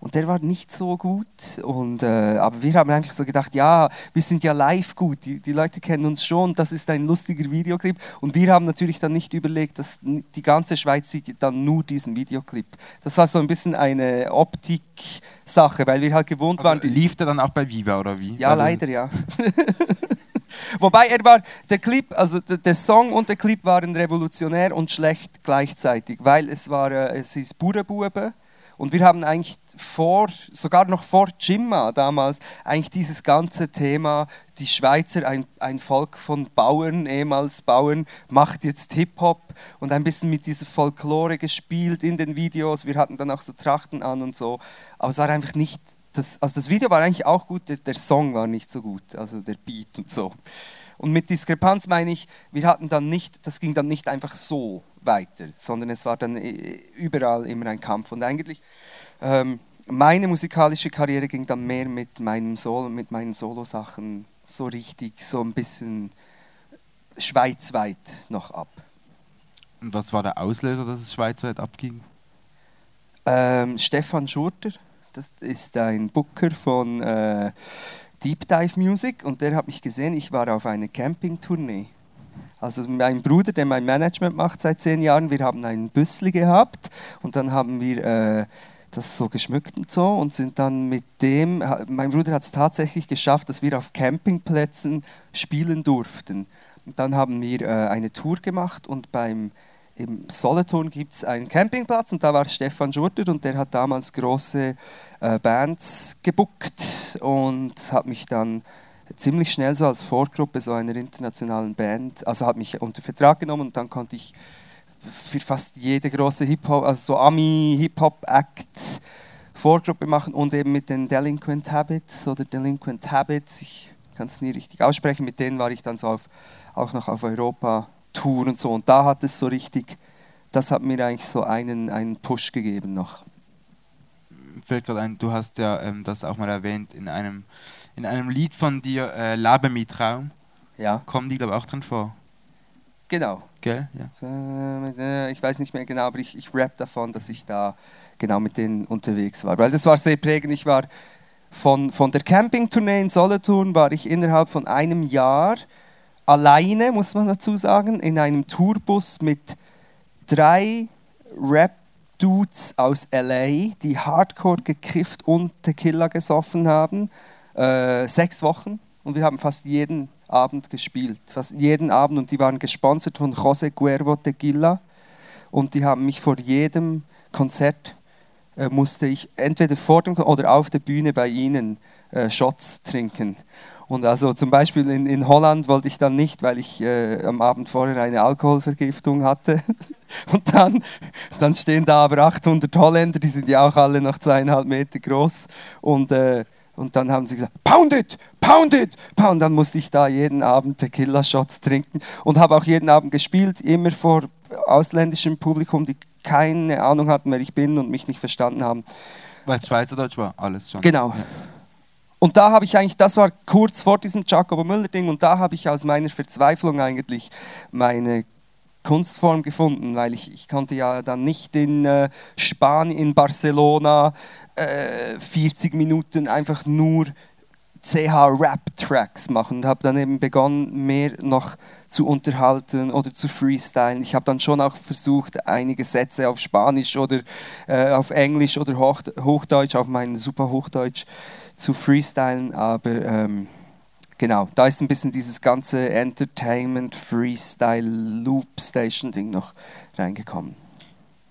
Und der war nicht so gut. Und, äh, aber wir haben einfach so gedacht, ja, wir sind ja live gut, die, die Leute kennen uns schon, das ist ein lustiger Videoclip. Und wir haben natürlich dann nicht überlegt, dass die ganze Schweiz sieht dann nur diesen Videoclip. Das war so ein bisschen eine Optik-Sache, weil wir halt gewohnt also waren. Lief der dann auch bei Viva oder wie? Ja, also leider ja. Wobei er war, der Clip, also der, Song und der Clip waren revolutionär und schlecht gleichzeitig, weil es war, äh, es ist Burebube und wir haben eigentlich vor, sogar noch vor Jimma damals, eigentlich dieses ganze Thema, die Schweizer, ein, ein Volk von Bauern, ehemals Bauern, macht jetzt Hip-Hop und ein bisschen mit dieser Folklore gespielt in den Videos. Wir hatten dann auch so Trachten an und so. Aber es war einfach nicht, das, also das Video war eigentlich auch gut, der, der Song war nicht so gut, also der Beat und so. Und mit Diskrepanz meine ich, wir hatten dann nicht, das ging dann nicht einfach so weiter, sondern es war dann äh, überall immer ein Kampf. Und eigentlich, ähm, meine musikalische Karriere ging dann mehr mit, meinem Solo, mit meinen Solo-Sachen so richtig, so ein bisschen schweizweit noch ab. Und was war der Auslöser, dass es schweizweit abging? Ähm, Stefan Schurter, das ist ein Booker von äh, Deep Dive Music und der hat mich gesehen, ich war auf einer Campingtournee also mein Bruder, der mein Management macht seit zehn Jahren, wir haben einen Büssli gehabt und dann haben wir äh, das so geschmückt und so und sind dann mit dem, mein Bruder hat es tatsächlich geschafft, dass wir auf Campingplätzen spielen durften. Und dann haben wir äh, eine Tour gemacht und beim im Solothurn gibt es einen Campingplatz und da war Stefan Schurter und der hat damals große äh, Bands gebuckt und hat mich dann ziemlich schnell so als Vorgruppe so einer internationalen Band, also hat mich unter Vertrag genommen und dann konnte ich für fast jede große Hip-Hop, also so Ami-Hip-Hop-Act Vorgruppe machen und eben mit den Delinquent Habits oder Delinquent Habits, ich kann es nie richtig aussprechen, mit denen war ich dann so auf, auch noch auf Europa-Tour und so. Und da hat es so richtig, das hat mir eigentlich so einen, einen Push gegeben noch. Fällt gerade ein, du hast ja ähm, das auch mal erwähnt in einem, in einem Lied von dir, äh, Labe mit Traum. Ja. Kommen die, glaube ich, auch drin vor. Genau. Gell? Ja. Äh, ich weiß nicht mehr genau, aber ich, ich rap davon, dass ich da genau mit denen unterwegs war. Weil das war sehr prägend. Ich war von, von der Campingtournee in Solothurn, war ich innerhalb von einem Jahr alleine, muss man dazu sagen, in einem Tourbus mit drei Rap-Dudes aus LA, die hardcore gekifft und Tequila gesoffen haben. Äh, sechs Wochen und wir haben fast jeden Abend gespielt. Fast jeden Abend und die waren gesponsert von José Cuervo Tequila und die haben mich vor jedem Konzert äh, musste ich entweder vor dem oder auf der Bühne bei ihnen äh, Shots trinken. Und also zum Beispiel in, in Holland wollte ich dann nicht, weil ich äh, am Abend vorher eine Alkoholvergiftung hatte. Und dann, dann stehen da aber 800 Holländer, die sind ja auch alle noch zweieinhalb Meter groß. Und äh, und dann haben sie gesagt, pound it, pound it, pound. Dann musste ich da jeden Abend Tequila-Shots trinken und habe auch jeden Abend gespielt, immer vor ausländischem Publikum, die keine Ahnung hatten, wer ich bin und mich nicht verstanden haben. Weil es Schweizerdeutsch war, alles schon. Genau. Ja. Und da habe ich eigentlich, das war kurz vor diesem Jacobo Müller-Ding, und da habe ich aus meiner Verzweiflung eigentlich meine Kunstform gefunden, weil ich, ich konnte ja dann nicht in äh, Spanien, in Barcelona äh, 40 Minuten einfach nur CH-Rap-Tracks machen und habe dann eben begonnen, mehr noch zu unterhalten oder zu freestylen. Ich habe dann schon auch versucht, einige Sätze auf Spanisch oder äh, auf Englisch oder Hoch Hochdeutsch, auf mein super Hochdeutsch zu freestylen, aber ähm, genau, da ist ein bisschen dieses ganze Entertainment, Freestyle, Loop Station Ding noch reingekommen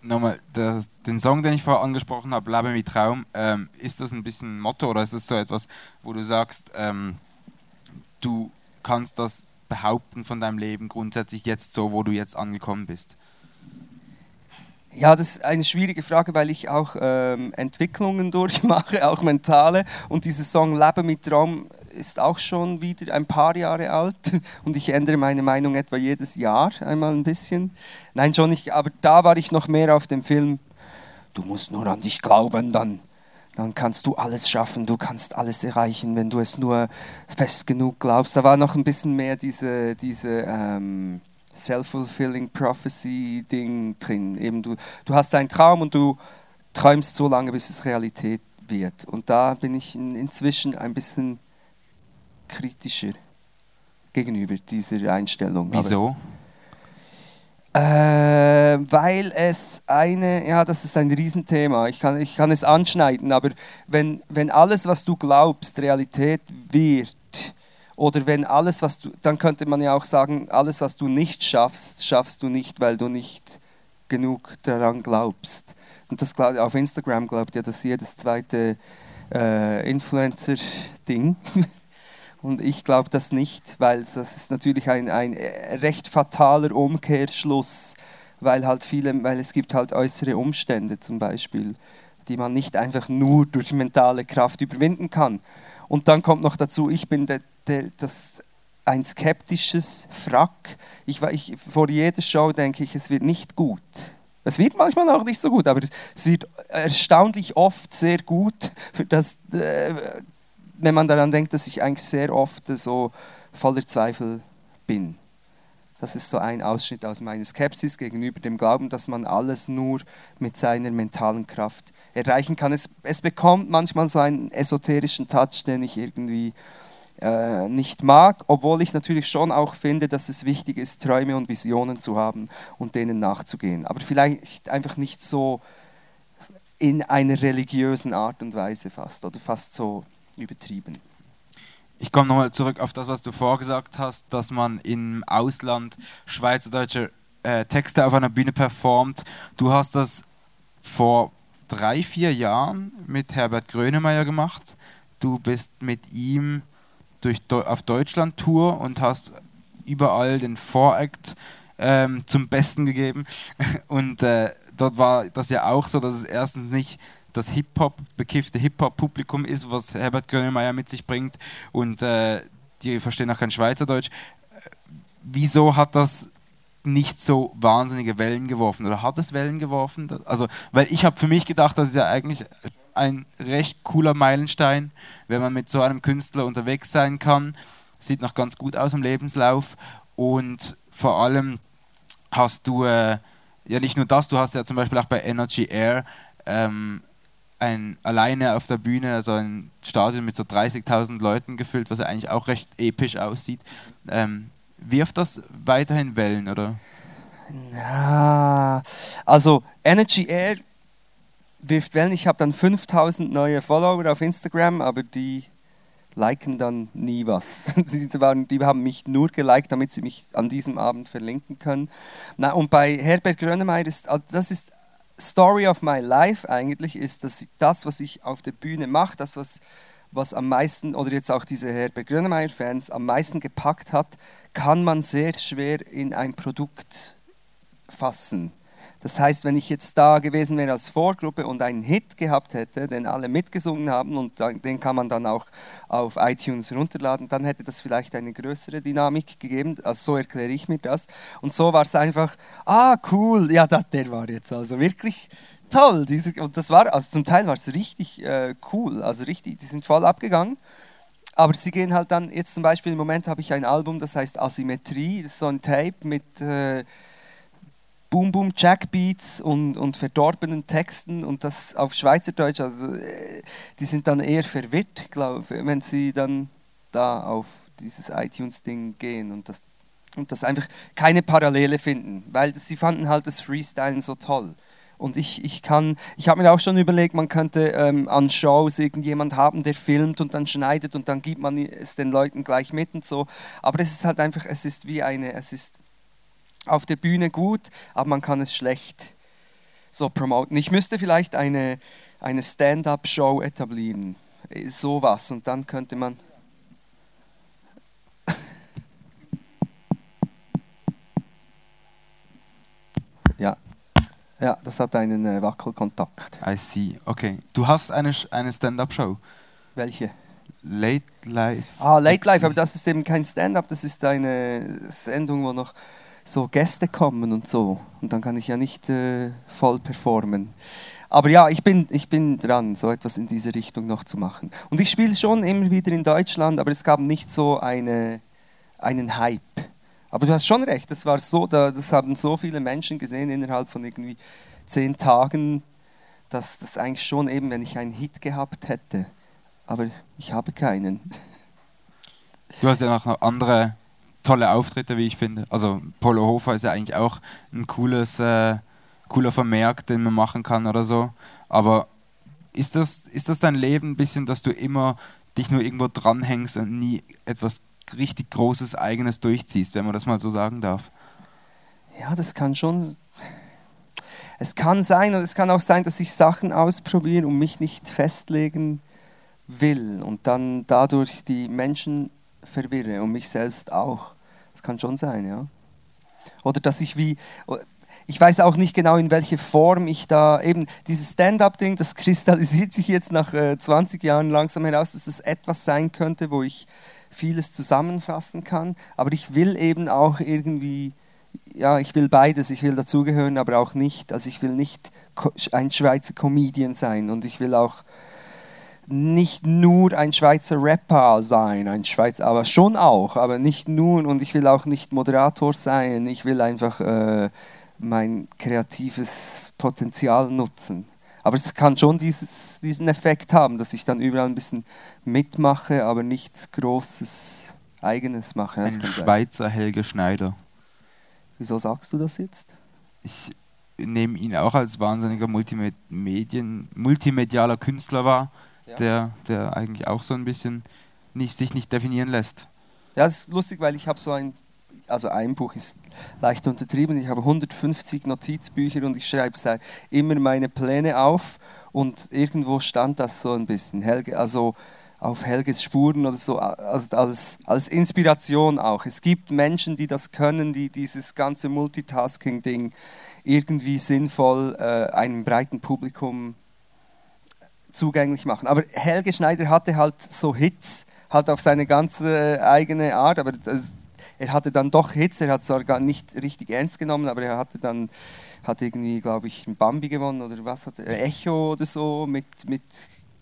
nochmal, das, den Song, den ich vorher angesprochen habe, Lebe mit Traum, ähm, ist das ein bisschen ein Motto oder ist das so etwas, wo du sagst, ähm, du kannst das behaupten von deinem Leben grundsätzlich jetzt so, wo du jetzt angekommen bist? Ja, das ist eine schwierige Frage, weil ich auch ähm, Entwicklungen durchmache, auch mentale. Und dieser Song Leben mit Traum ist auch schon wieder ein paar Jahre alt und ich ändere meine Meinung etwa jedes Jahr einmal ein bisschen. Nein, schon nicht, aber da war ich noch mehr auf dem Film, du musst nur an dich glauben, dann, dann kannst du alles schaffen, du kannst alles erreichen, wenn du es nur fest genug glaubst. Da war noch ein bisschen mehr diese, diese ähm, Self-Fulfilling Prophecy-Ding drin. Eben du, du hast einen Traum und du träumst so lange, bis es Realität wird. Und da bin ich in, inzwischen ein bisschen kritischer gegenüber dieser Einstellung. Wieso? äh, weil es eine, ja, das ist ein Riesenthema. Ich kann, ich kann es anschneiden, aber wenn, wenn alles, was du glaubst, Realität wird, oder wenn alles, was du, dann könnte man ja auch sagen, alles, was du nicht schaffst, schaffst du nicht, weil du nicht genug daran glaubst. Und das auf Instagram glaubt ja das jedes zweite äh, Influencer-Ding. Und ich glaube das nicht, weil das ist natürlich ein, ein recht fataler Umkehrschluss, weil halt viele, weil es gibt halt äußere Umstände zum Beispiel, die man nicht einfach nur durch mentale Kraft überwinden kann. Und dann kommt noch dazu, ich bin der, der, das, ein skeptisches Frack. Ich, ich, vor jeder Show denke ich, es wird nicht gut. Es wird manchmal auch nicht so gut, aber es wird erstaunlich oft sehr gut. Das, äh, wenn man daran denkt, dass ich eigentlich sehr oft so voller Zweifel bin. Das ist so ein Ausschnitt aus meiner Skepsis gegenüber dem Glauben, dass man alles nur mit seiner mentalen Kraft erreichen kann. Es, es bekommt manchmal so einen esoterischen Touch, den ich irgendwie äh, nicht mag, obwohl ich natürlich schon auch finde, dass es wichtig ist, Träume und Visionen zu haben und denen nachzugehen. Aber vielleicht einfach nicht so in einer religiösen Art und Weise fast oder fast so übertrieben. Ich komme nochmal zurück auf das, was du vorgesagt hast, dass man im Ausland schweizerdeutsche äh, Texte auf einer Bühne performt. Du hast das vor drei, vier Jahren mit Herbert Grönemeyer gemacht. Du bist mit ihm durch, auf Deutschland-Tour und hast überall den Voract ähm, zum Besten gegeben. Und äh, dort war das ja auch so, dass es erstens nicht das Hip-Hop, bekiffte Hip-Hop-Publikum ist, was Herbert Grönemeyer mit sich bringt und äh, die verstehen auch kein Schweizerdeutsch. Wieso hat das nicht so wahnsinnige Wellen geworfen oder hat es Wellen geworfen? Also, weil ich habe für mich gedacht, das ist ja eigentlich ein recht cooler Meilenstein, wenn man mit so einem Künstler unterwegs sein kann. Sieht noch ganz gut aus im Lebenslauf und vor allem hast du äh, ja nicht nur das, du hast ja zum Beispiel auch bei Energy Air ähm, ein alleine auf der Bühne, also ein Stadion mit so 30.000 Leuten gefüllt, was ja eigentlich auch recht episch aussieht. Ähm, wirft das weiterhin Wellen, oder? Ja, also Energy Air wirft Wellen. Ich habe dann 5000 neue Follower auf Instagram, aber die liken dann nie was. Die, die haben mich nur geliked, damit sie mich an diesem Abend verlinken können. Na, und bei Herbert Grönemeyer ist das ist Story of my life eigentlich ist, dass das, was ich auf der Bühne mache, das, was, was am meisten, oder jetzt auch diese Herbert Grönemeyer-Fans am meisten gepackt hat, kann man sehr schwer in ein Produkt fassen. Das heißt, wenn ich jetzt da gewesen wäre als Vorgruppe und einen Hit gehabt hätte, den alle mitgesungen haben und den kann man dann auch auf iTunes runterladen, dann hätte das vielleicht eine größere Dynamik gegeben. Also so erkläre ich mir das. Und so war es einfach, ah cool, ja, das, der war jetzt also wirklich toll. Diese, und das war, also zum Teil war es richtig äh, cool, also richtig, die sind voll abgegangen. Aber sie gehen halt dann, jetzt zum Beispiel im Moment habe ich ein Album, das heißt Asymmetrie, das ist so ein Tape mit... Äh, Boom Boom Jackbeats und, und verdorbenen Texten und das auf Schweizerdeutsch, also äh, die sind dann eher verwirrt, glaube ich, wenn sie dann da auf dieses iTunes-Ding gehen und das, und das einfach keine Parallele finden, weil das, sie fanden halt das Freestylen so toll. Und ich, ich kann, ich habe mir auch schon überlegt, man könnte ähm, an Shows irgendjemand haben, der filmt und dann schneidet und dann gibt man es den Leuten gleich mit und so. Aber es ist halt einfach, es ist wie eine, es ist auf der Bühne gut, aber man kann es schlecht so promoten. Ich müsste vielleicht eine, eine Stand-up-Show etablieren, äh, sowas, und dann könnte man... ja. ja, das hat einen äh, Wackelkontakt. I see, okay. Du hast eine, eine Stand-up-Show? Welche? Late Life. Ah, Late Life, aber das ist eben kein Stand-up, das ist eine Sendung, wo noch so Gäste kommen und so. Und dann kann ich ja nicht äh, voll performen. Aber ja, ich bin, ich bin dran, so etwas in diese Richtung noch zu machen. Und ich spiele schon immer wieder in Deutschland, aber es gab nicht so eine, einen Hype. Aber du hast schon recht, das war so, das haben so viele Menschen gesehen innerhalb von irgendwie zehn Tagen, dass das eigentlich schon eben, wenn ich einen Hit gehabt hätte. Aber ich habe keinen. Du hast ja noch andere tolle Auftritte, wie ich finde. Also Polo Hofer ist ja eigentlich auch ein cooles, äh, cooler Vermerk, den man machen kann oder so. Aber ist das, ist das dein Leben ein bisschen, dass du immer dich nur irgendwo dranhängst und nie etwas richtig Großes, Eigenes durchziehst, wenn man das mal so sagen darf? Ja, das kann schon. Es kann sein und es kann auch sein, dass ich Sachen ausprobiere und mich nicht festlegen will und dann dadurch die Menschen verwirre und mich selbst auch. Das kann schon sein, ja. Oder dass ich wie, ich weiß auch nicht genau, in welche Form ich da eben, dieses Stand-up-Ding, das kristallisiert sich jetzt nach äh, 20 Jahren langsam heraus, dass es etwas sein könnte, wo ich vieles zusammenfassen kann. Aber ich will eben auch irgendwie, ja, ich will beides, ich will dazugehören, aber auch nicht. Also ich will nicht ein Schweizer Comedian sein und ich will auch nicht nur ein Schweizer Rapper sein, ein Schweizer, aber schon auch, aber nicht nur und ich will auch nicht Moderator sein, ich will einfach äh, mein kreatives Potenzial nutzen. Aber es kann schon dieses, diesen Effekt haben, dass ich dann überall ein bisschen mitmache, aber nichts Großes Eigenes mache. Ein Schweizer sein. Helge Schneider. Wieso sagst du das jetzt? Ich nehme ihn auch als wahnsinniger Multimedien, multimedialer Künstler wahr ja. der, der eigentlich auch so ein bisschen nicht, sich nicht definieren lässt. Ja, das ist lustig, weil ich habe so ein, also ein Buch ist leicht untertrieben. Ich habe 150 Notizbücher und ich schreibe immer meine Pläne auf und irgendwo stand das so ein bisschen. Helge, also auf Helges Spuren oder so, also als, als Inspiration auch. Es gibt Menschen, die das können, die dieses ganze Multitasking-Ding irgendwie sinnvoll äh, einem breiten Publikum zugänglich machen. Aber Helge Schneider hatte halt so Hits, halt auf seine ganze eigene Art, aber das, er hatte dann doch Hits, er hat es zwar gar nicht richtig ernst genommen, aber er hatte dann hat irgendwie, glaube ich, ein Bambi gewonnen oder was hat er, Echo oder so mit, mit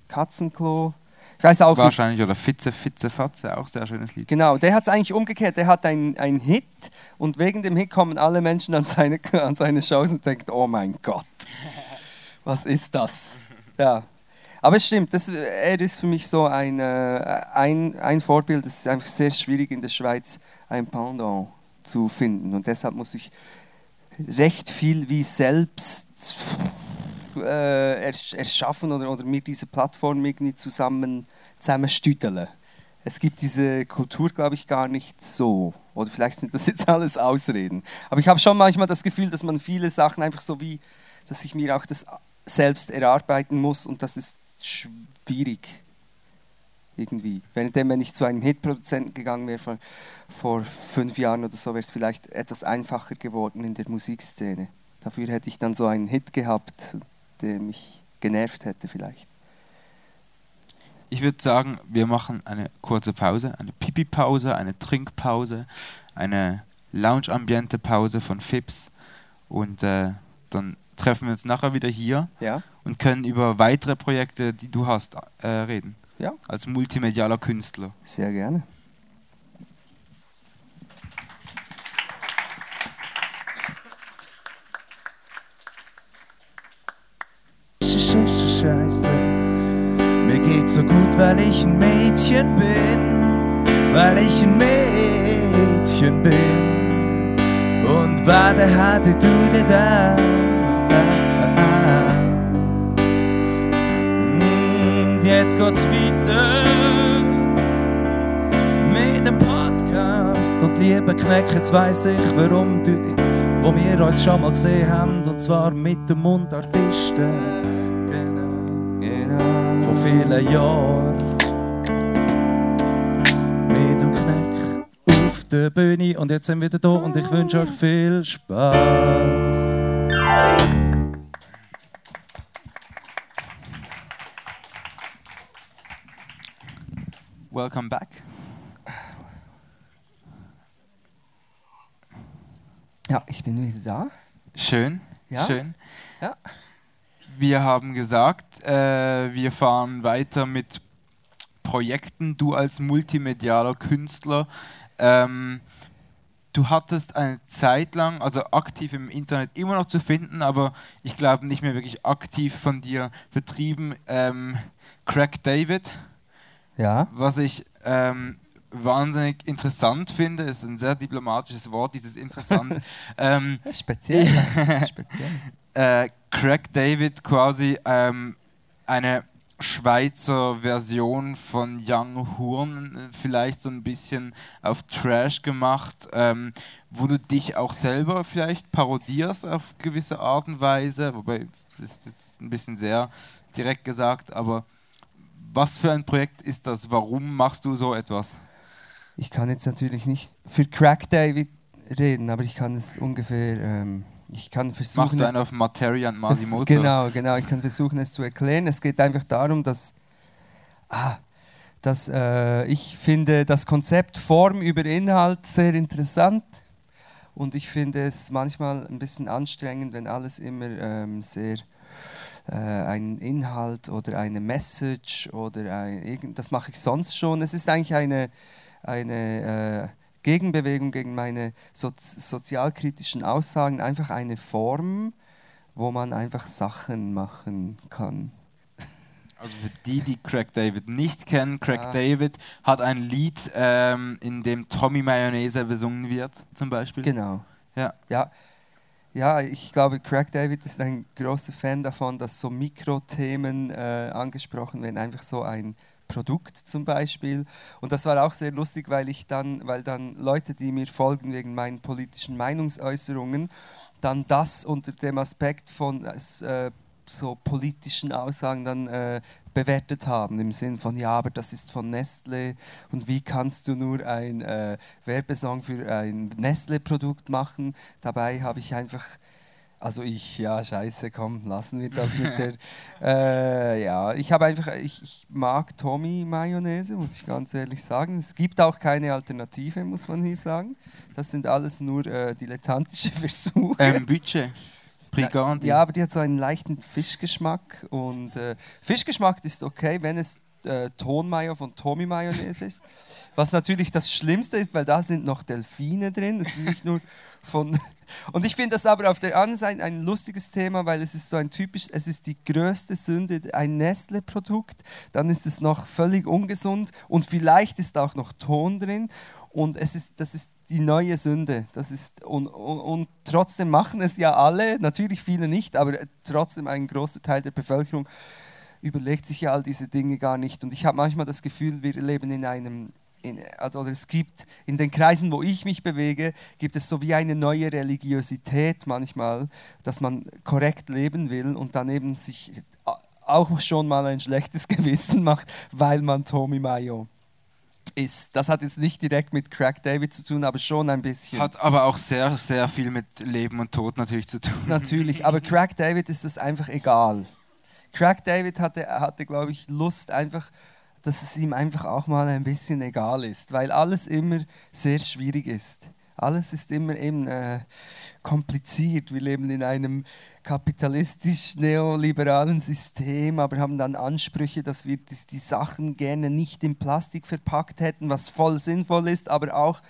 Katzenklo. Ich weiß auch Wahrscheinlich, nicht. oder Fitze, Fitze, Fatze, auch sehr schönes Lied. Genau, der hat es eigentlich umgekehrt. Der hat einen Hit und wegen dem Hit kommen alle Menschen an seine, an seine Shows und denken, oh mein Gott, was ist das? Ja. Aber es stimmt, das, er ist für mich so ein, äh, ein, ein Vorbild. Es ist einfach sehr schwierig in der Schweiz ein Pendant zu finden. Und deshalb muss ich recht viel wie selbst äh, erschaffen oder, oder mir diese Plattform irgendwie zusammen, zusammenstüdeln. Es gibt diese Kultur, glaube ich, gar nicht so. Oder vielleicht sind das jetzt alles Ausreden. Aber ich habe schon manchmal das Gefühl, dass man viele Sachen einfach so wie, dass ich mir auch das selbst erarbeiten muss und das ist schwierig. Irgendwie. Währenddem, wenn ich zu einem Hitproduzenten gegangen wäre vor, vor fünf Jahren oder so, wäre es vielleicht etwas einfacher geworden in der Musikszene. Dafür hätte ich dann so einen Hit gehabt, der mich genervt hätte vielleicht. Ich würde sagen, wir machen eine kurze Pause, eine Pipi-Pause, eine Trinkpause, eine Lounge-Ambiente-Pause von Fips und äh, dann treffen wir uns nachher wieder hier ja. und können über weitere Projekte, die du hast, äh, reden. Ja. Als multimedialer Künstler. Sehr gerne. Scheiße. Mir geht's so gut, weil ich ein Mädchen bin, weil ich ein Mädchen bin. Und warte, hatte du dir da? Und jetzt geht's weiter mit dem Podcast. Und liebe Kneck, jetzt weiss ich, warum du, wo wir uns schon mal gesehen haben, und zwar mit dem Mundartisten vielen Jahren mit dem Kneck auf der Bühne und jetzt sind wir wieder da und ich wünsche euch viel Spaß. Welcome back. Ja, ich bin wieder da. Schön. Ja. Schön. Ja wir haben gesagt, äh, wir fahren weiter mit Projekten. Du als multimedialer Künstler. Ähm, du hattest eine Zeit lang, also aktiv im Internet immer noch zu finden, aber ich glaube nicht mehr wirklich aktiv von dir betrieben. Ähm, Craig David. Ja. Was ich ähm, wahnsinnig interessant finde, ist ein sehr diplomatisches Wort, dieses interessant. ähm, speziell. speziell äh, Craig David quasi ähm, eine Schweizer Version von Young Horn, vielleicht so ein bisschen auf Trash gemacht, ähm, wo du dich auch selber vielleicht parodierst auf gewisse Art und Weise, wobei das ist ein bisschen sehr direkt gesagt, aber was für ein Projekt ist das? Warum machst du so etwas? Ich kann jetzt natürlich nicht für Craig David reden, aber ich kann es ungefähr ähm, ich kann versuchen. Machst du einen auf Materia und Masimoto? Genau, genau. Ich kann versuchen, es zu erklären. Es geht einfach darum, dass, ah, dass äh, ich finde das Konzept Form über Inhalt sehr interessant und ich finde es manchmal ein bisschen anstrengend, wenn alles immer ähm, sehr äh, ein Inhalt oder eine Message oder ein, das mache ich sonst schon. Es ist eigentlich eine eine äh, Gegenbewegung gegen meine so sozialkritischen Aussagen einfach eine Form, wo man einfach Sachen machen kann. Also für die, die Craig David nicht kennen, Craig ja. David hat ein Lied, ähm, in dem Tommy Mayonnaise besungen wird, zum Beispiel. Genau. Ja. ja. Ja, ich glaube, Craig David ist ein großer Fan davon, dass so Mikrothemen äh, angesprochen werden, einfach so ein Produkt zum Beispiel. Und das war auch sehr lustig, weil ich dann, weil dann Leute, die mir folgen wegen meinen politischen Meinungsäußerungen, dann das unter dem Aspekt von äh, so politischen Aussagen dann äh, bewertet haben, im Sinn von, ja, aber das ist von Nestle und wie kannst du nur ein äh, Werbesong für ein Nestle-Produkt machen? Dabei habe ich einfach also ich, ja, scheiße, komm, lassen wir das mit der. Äh, ja, ich habe einfach, ich, ich mag Tommy Mayonnaise, muss ich ganz ehrlich sagen. Es gibt auch keine Alternative, muss man hier sagen. Das sind alles nur äh, dilettantische Versuche. Ähm, Budget. Brigandi. Ja, aber die hat so einen leichten Fischgeschmack und äh, Fischgeschmack ist okay, wenn es äh, Tonmayo von Tommy Mayonnaise ist. Was natürlich das Schlimmste ist, weil da sind noch Delfine drin. Das ist nicht nur von. Und ich finde das aber auf der anderen Seite ein lustiges Thema, weil es ist so ein typisch, es ist die größte Sünde, ein Nestle-Produkt. Dann ist es noch völlig ungesund und vielleicht ist auch noch Ton drin. Und es ist, das ist die neue Sünde. Das ist, und, und, und trotzdem machen es ja alle, natürlich viele nicht, aber trotzdem ein großer Teil der Bevölkerung überlegt sich ja all diese Dinge gar nicht. Und ich habe manchmal das Gefühl, wir leben in einem, in, also es gibt in den Kreisen, wo ich mich bewege, gibt es so wie eine neue Religiosität manchmal, dass man korrekt leben will und dann eben sich auch schon mal ein schlechtes Gewissen macht, weil man Tommy Mayo ist. Das hat jetzt nicht direkt mit Crack David zu tun, aber schon ein bisschen. Hat aber auch sehr, sehr viel mit Leben und Tod natürlich zu tun. Natürlich, aber Crack David ist das einfach egal. Crack David hatte, hatte glaube ich, Lust einfach, dass es ihm einfach auch mal ein bisschen egal ist, weil alles immer sehr schwierig ist. Alles ist immer eben äh, kompliziert. Wir leben in einem kapitalistisch-neoliberalen System, aber haben dann Ansprüche, dass wir die, die Sachen gerne nicht in Plastik verpackt hätten, was voll sinnvoll ist, aber auch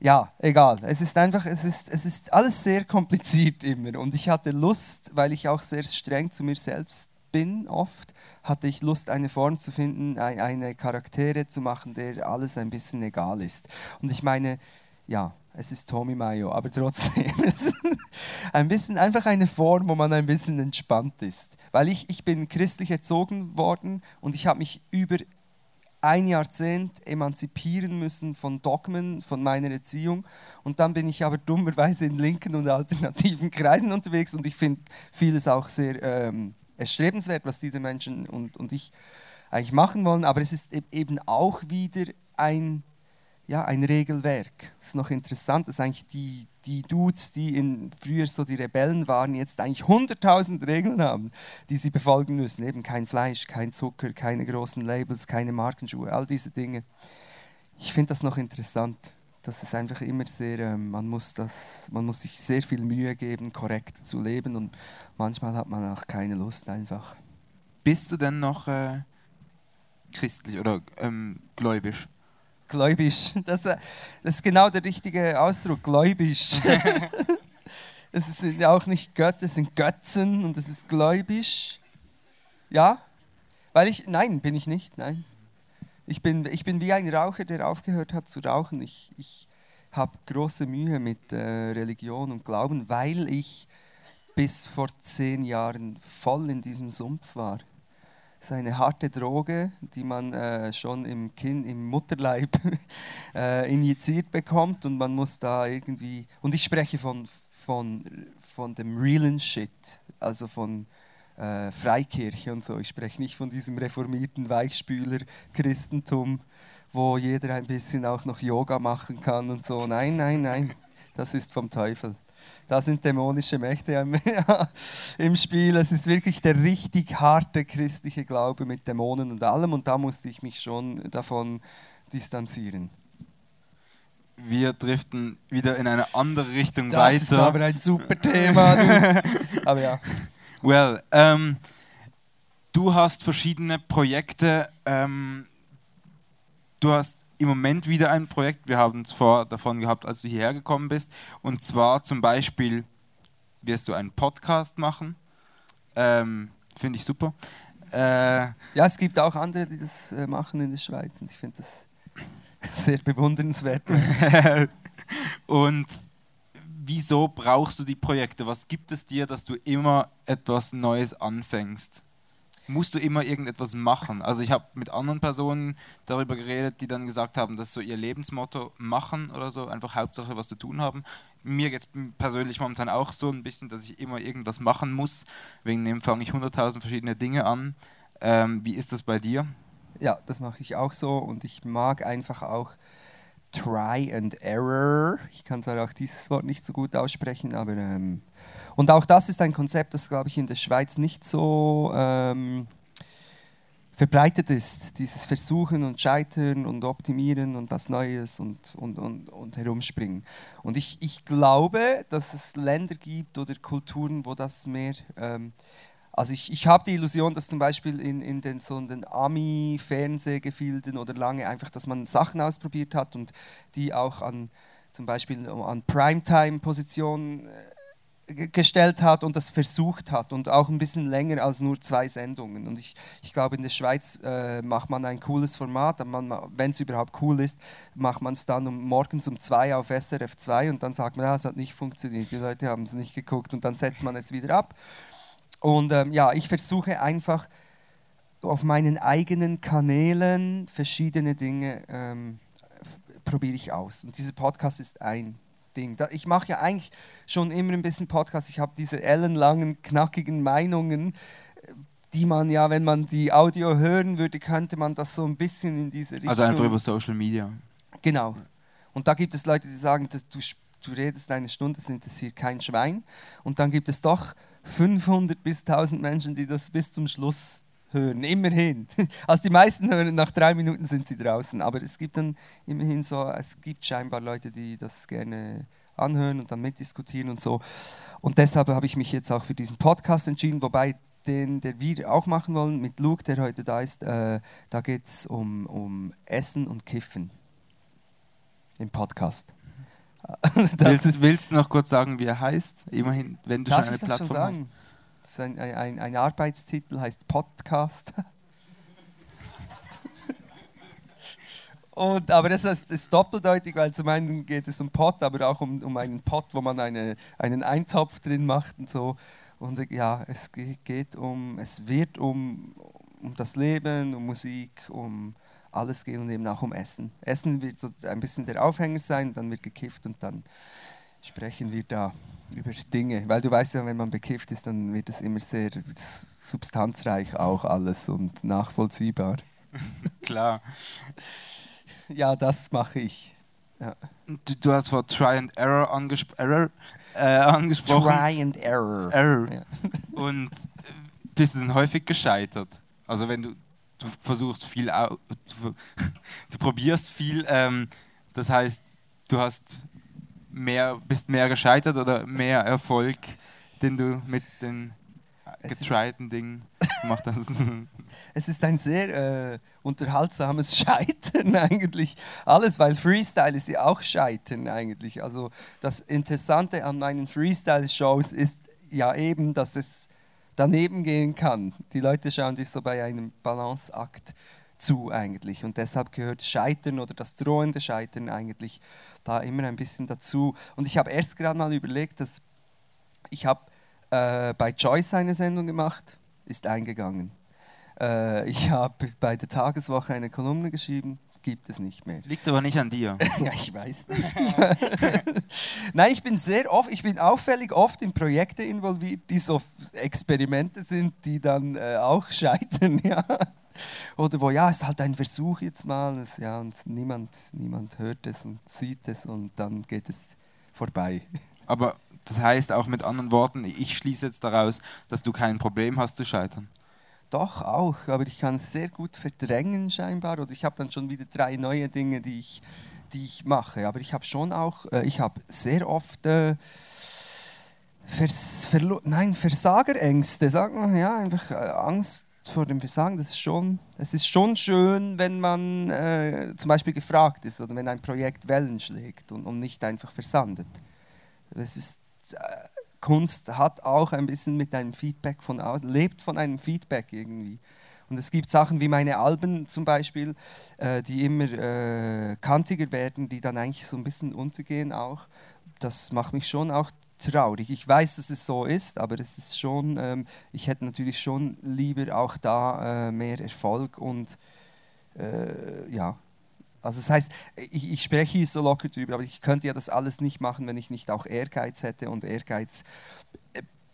ja, egal. Es ist einfach, es ist, es ist alles sehr kompliziert immer. Und ich hatte Lust, weil ich auch sehr streng zu mir selbst bin oft, hatte ich Lust, eine Form zu finden, eine Charaktere zu machen, der alles ein bisschen egal ist. Und ich meine, ja, es ist Tommy Mayo, aber trotzdem ein bisschen einfach eine Form, wo man ein bisschen entspannt ist. Weil ich, ich bin christlich erzogen worden und ich habe mich über ein Jahrzehnt emanzipieren müssen von Dogmen, von meiner Erziehung. Und dann bin ich aber dummerweise in linken und alternativen Kreisen unterwegs und ich finde vieles auch sehr ähm, erstrebenswert, was diese Menschen und, und ich eigentlich machen wollen, aber es ist e-, eben auch wieder ein, ja, ein Regelwerk. Es ist noch interessant, dass eigentlich die, die Dudes, die in, früher so die Rebellen waren, jetzt eigentlich 100.000 Regeln haben, die sie befolgen müssen. Eben kein Fleisch, kein Zucker, keine großen Labels, keine Markenschuhe, all diese Dinge. Ich finde das noch interessant das ist einfach immer sehr, äh, man, muss das, man muss sich sehr viel Mühe geben, korrekt zu leben und manchmal hat man auch keine Lust einfach. Bist du denn noch äh, christlich oder ähm, gläubisch? Gläubisch, das, äh, das, ist genau der richtige Ausdruck, gläubisch. es sind ja auch nicht Götter, es sind Götzen und es ist gläubisch. Ja? Weil ich, nein, bin ich nicht, nein. Ich bin, ich bin wie ein Raucher, der aufgehört hat zu rauchen. Ich, ich habe große Mühe mit äh, Religion und Glauben, weil ich bis vor zehn Jahren voll in diesem Sumpf war. Ist eine harte Droge, die man äh, schon im, kind, im Mutterleib äh, injiziert bekommt und man muss da irgendwie, und ich spreche von, von, von dem realen Shit, also von äh, Freikirche und so. Ich spreche nicht von diesem reformierten Weichspüler-Christentum, wo jeder ein bisschen auch noch Yoga machen kann und so. Nein, nein, nein, das ist vom Teufel. Da sind dämonische Mächte im Spiel. Es ist wirklich der richtig harte christliche Glaube mit Dämonen und allem und da musste ich mich schon davon distanzieren. Wir driften wieder in eine andere Richtung das weiter. Das ist aber ein super Thema. aber ja. Well, ähm, du hast verschiedene Projekte. Ähm, du hast im Moment wieder ein Projekt. Wir haben es vor davon gehabt, als du hierher gekommen bist. Und zwar zum Beispiel wirst du einen Podcast machen. Ähm, finde ich super. Äh, ja, es gibt auch andere, die das äh, machen in der Schweiz. Und ich finde das sehr bewundernswert. und wieso brauchst du die Projekte? Was gibt es dir, dass du immer etwas Neues anfängst? Musst du immer irgendetwas machen. Also ich habe mit anderen Personen darüber geredet, die dann gesagt haben, das ist so ihr Lebensmotto, machen oder so, einfach Hauptsache was zu tun haben. Mir geht es persönlich momentan auch so ein bisschen, dass ich immer irgendwas machen muss. Wegen dem fange ich 100.000 verschiedene Dinge an. Ähm, wie ist das bei dir? Ja, das mache ich auch so und ich mag einfach auch Try and Error. Ich kann zwar auch dieses Wort nicht so gut aussprechen, aber ähm, und auch das ist ein Konzept, das glaube ich in der Schweiz nicht so ähm, verbreitet ist. Dieses Versuchen und Scheitern und Optimieren und was Neues und, und, und, und herumspringen. Und ich, ich glaube, dass es Länder gibt oder Kulturen, wo das mehr ähm, also ich, ich habe die Illusion, dass zum Beispiel in, in den, so den Ami-Fernsehgefilden oder lange einfach, dass man Sachen ausprobiert hat und die auch an zum Beispiel an Primetime-Positionen äh, gestellt hat und das versucht hat und auch ein bisschen länger als nur zwei Sendungen. Und ich, ich glaube, in der Schweiz äh, macht man ein cooles Format, wenn es überhaupt cool ist, macht man es dann um, morgens um zwei auf SRF 2 und dann sagt man, ja, es hat nicht funktioniert, die Leute haben es nicht geguckt und dann setzt man es wieder ab. Und ähm, ja, ich versuche einfach auf meinen eigenen Kanälen verschiedene Dinge ähm, probiere ich aus. Und dieser Podcast ist ein Ding. Ich mache ja eigentlich schon immer ein bisschen Podcast. Ich habe diese ellenlangen, knackigen Meinungen, die man ja, wenn man die Audio hören würde, könnte man das so ein bisschen in diese Richtung. Also einfach über Social Media. Genau. Und da gibt es Leute, die sagen, du, du redest eine Stunde, das interessiert kein Schwein. Und dann gibt es doch 500 bis 1000 Menschen, die das bis zum Schluss hören, immerhin. Also die meisten hören, nach drei Minuten sind sie draußen, aber es gibt dann immerhin so, es gibt scheinbar Leute, die das gerne anhören und dann mitdiskutieren und so. Und deshalb habe ich mich jetzt auch für diesen Podcast entschieden, wobei den, den wir auch machen wollen mit Luke, der heute da ist, äh, da geht es um, um Essen und Kiffen im Podcast. willst, willst, du noch kurz sagen, wie er heißt? Immerhin, wenn du schon eine Plattform sagen? Das ist ein, ein, ein Arbeitstitel, heißt Podcast. Und, aber das ist, ist, doppeldeutig, weil zum einen geht es um Pot, aber auch um, um einen Pot, wo man eine, einen Eintopf drin macht und so. Und ja, es geht um, es wird um, um das Leben, um Musik, um alles gehen und eben auch um Essen. Essen wird so ein bisschen der Aufhänger sein, dann wird gekifft und dann sprechen wir da über Dinge. Weil du weißt ja, wenn man bekifft ist, dann wird es immer sehr substanzreich auch alles und nachvollziehbar. Klar. Ja, das mache ich. Ja. Du, du, hast vor Try and Error, angespr error, äh, angesprochen. Try and Error. Error. Ja. Und bist du denn häufig gescheitert? Also wenn du du versuchst viel, du, du probierst viel, ähm, das heißt, du hast mehr, bist mehr gescheitert oder mehr Erfolg, den du mit den getryten Dingen gemacht hast? es ist ein sehr äh, unterhaltsames Scheitern eigentlich. Alles, weil Freestyle ist ja auch Scheitern eigentlich. Also das Interessante an meinen Freestyle-Shows ist ja eben, dass es daneben gehen kann. Die Leute schauen sich so bei einem Balanceakt zu eigentlich und deshalb gehört Scheitern oder das drohende Scheitern eigentlich da immer ein bisschen dazu. Und ich habe erst gerade mal überlegt, dass ich habe äh, bei Joyce eine Sendung gemacht, ist eingegangen. Äh, ich habe bei der Tageswoche eine Kolumne geschrieben, gibt es nicht mehr. Liegt aber nicht an dir. ja, ich weiß nicht. Nein, ich bin sehr oft, ich bin auffällig oft in Projekte involviert, die so Experimente sind, die dann äh, auch scheitern, ja. Oder wo, ja, es ist halt ein Versuch jetzt mal, es, ja, und niemand, niemand hört es und sieht es und dann geht es vorbei. Aber das heißt auch mit anderen Worten, ich schließe jetzt daraus, dass du kein Problem hast zu scheitern. Doch, auch, aber ich kann es sehr gut verdrängen scheinbar oder ich habe dann schon wieder drei neue Dinge, die ich, die ich mache. Aber ich habe schon auch, äh, ich habe sehr oft äh, Vers, Verlo nein, Versagerängste, sagt man, ja, einfach äh, Angst vor dem Versagen. Das ist schon, es ist schon schön, wenn man äh, zum Beispiel gefragt ist oder wenn ein Projekt Wellen schlägt und, und nicht einfach versandet. Es ist äh, Kunst hat auch ein bisschen mit einem Feedback von außen, lebt von einem Feedback irgendwie. Und es gibt Sachen wie meine Alben zum Beispiel, äh, die immer äh, kantiger werden, die dann eigentlich so ein bisschen untergehen auch. Das macht mich schon auch traurig. Ich weiß, dass es so ist, aber es ist schon, ähm, ich hätte natürlich schon lieber auch da äh, mehr Erfolg und äh, ja. Also das heißt, ich, ich spreche hier so locker drüber, aber ich könnte ja das alles nicht machen, wenn ich nicht auch Ehrgeiz hätte und Ehrgeiz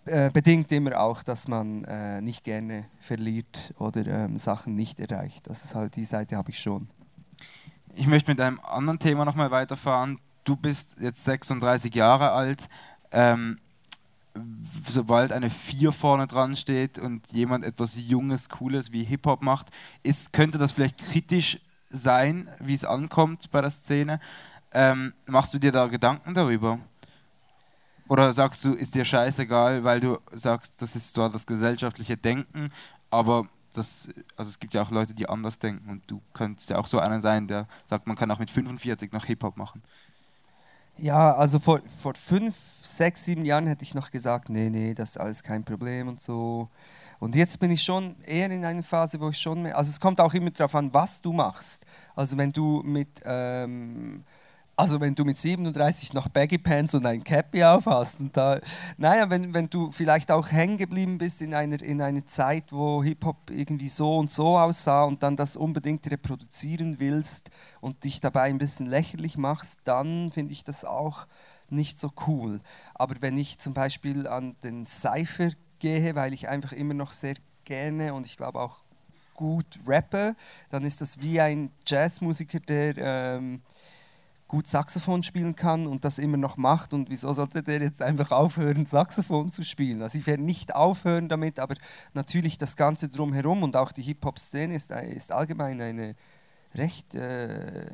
äh, äh bedingt immer auch, dass man äh, nicht gerne verliert oder ähm, Sachen nicht erreicht. Das ist halt die Seite habe ich schon. Ich möchte mit einem anderen Thema nochmal weiterfahren. Du bist jetzt 36 Jahre alt ähm, sobald eine 4 vorne dran steht und jemand etwas Junges, Cooles wie Hip-Hop macht, ist, könnte das vielleicht kritisch sein, wie es ankommt bei der Szene. Ähm, machst du dir da Gedanken darüber? Oder sagst du, ist dir scheißegal, weil du sagst, das ist zwar das gesellschaftliche Denken, aber das, also es gibt ja auch Leute, die anders denken und du könntest ja auch so einer sein, der sagt, man kann auch mit 45 noch Hip-Hop machen. Ja, also vor, vor fünf, sechs, sieben Jahren hätte ich noch gesagt, nee, nee, das ist alles kein Problem und so. Und jetzt bin ich schon eher in einer Phase, wo ich schon mehr, also es kommt auch immer darauf an, was du machst. Also wenn du mit ähm, also wenn du mit 37 noch Baggy Pants und ein Cappy aufhast und da, naja, wenn, wenn du vielleicht auch hängen geblieben bist in einer, in einer Zeit, wo Hip-Hop irgendwie so und so aussah und dann das unbedingt reproduzieren willst und dich dabei ein bisschen lächerlich machst, dann finde ich das auch nicht so cool. Aber wenn ich zum Beispiel an den Cypher gehe, weil ich einfach immer noch sehr gerne und ich glaube auch gut rappe, dann ist das wie ein Jazzmusiker, der... Ähm, gut Saxophon spielen kann und das immer noch macht. Und wieso sollte der jetzt einfach aufhören, Saxophon zu spielen? Also ich werde nicht aufhören damit, aber natürlich das Ganze drumherum und auch die Hip-Hop-Szene ist, ist allgemein eine recht äh,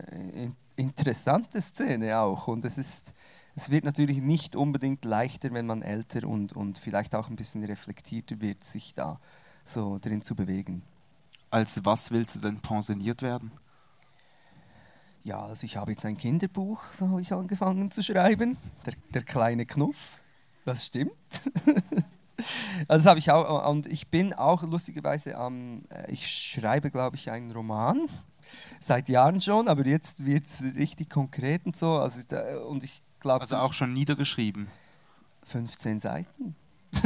interessante Szene auch. Und es ist es wird natürlich nicht unbedingt leichter, wenn man älter und, und vielleicht auch ein bisschen reflektierter wird, sich da so drin zu bewegen. Als was willst du denn pensioniert werden? Ja, also ich habe jetzt ein Kinderbuch, habe ich angefangen zu schreiben, der, der kleine Knuff, das stimmt. also das habe ich auch, und ich bin auch lustigerweise am, äh, ich schreibe glaube ich einen Roman, seit Jahren schon, aber jetzt wird es richtig konkret und so, also, und ich glaube... Also auch schon niedergeschrieben? 15 Seiten.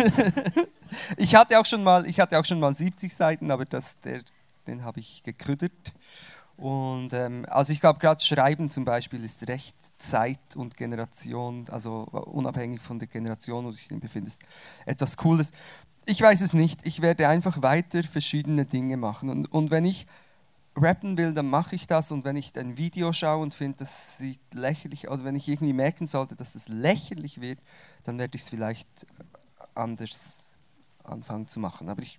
ich, hatte auch schon mal, ich hatte auch schon mal 70 Seiten, aber das, der, den habe ich gekrüttert und ähm, also ich glaube, gerade Schreiben zum Beispiel ist recht Zeit und Generation, also unabhängig von der Generation, wo du dich befindest, etwas Cooles. Ich weiß es nicht. Ich werde einfach weiter verschiedene Dinge machen. Und, und wenn ich rappen will, dann mache ich das. Und wenn ich ein Video schaue und finde, das sieht lächerlich aus, also wenn ich irgendwie merken sollte, dass es lächerlich wird, dann werde ich es vielleicht anders anfangen zu machen. Aber ich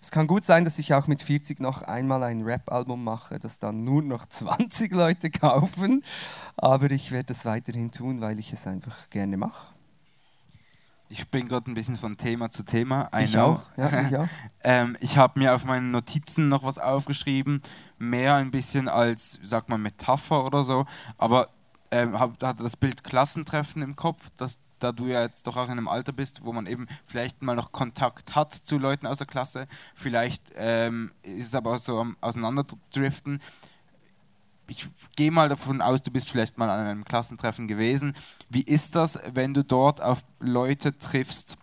es kann gut sein, dass ich auch mit 40 noch einmal ein Rap-Album mache, das dann nur noch 20 Leute kaufen. Aber ich werde es weiterhin tun, weil ich es einfach gerne mache. Ich bin gerade ein bisschen von Thema zu Thema. I ich know. auch. Ja, ich ähm, ich habe mir auf meinen Notizen noch was aufgeschrieben, mehr ein bisschen als, sag mal, Metapher oder so. Aber ähm, hatte das Bild Klassentreffen im Kopf, das da du ja jetzt doch auch in einem Alter bist, wo man eben vielleicht mal noch Kontakt hat zu Leuten aus der Klasse, vielleicht ähm, ist es aber auch so am Auseinanderdriften. Ich gehe mal davon aus, du bist vielleicht mal an einem Klassentreffen gewesen. Wie ist das, wenn du dort auf Leute triffst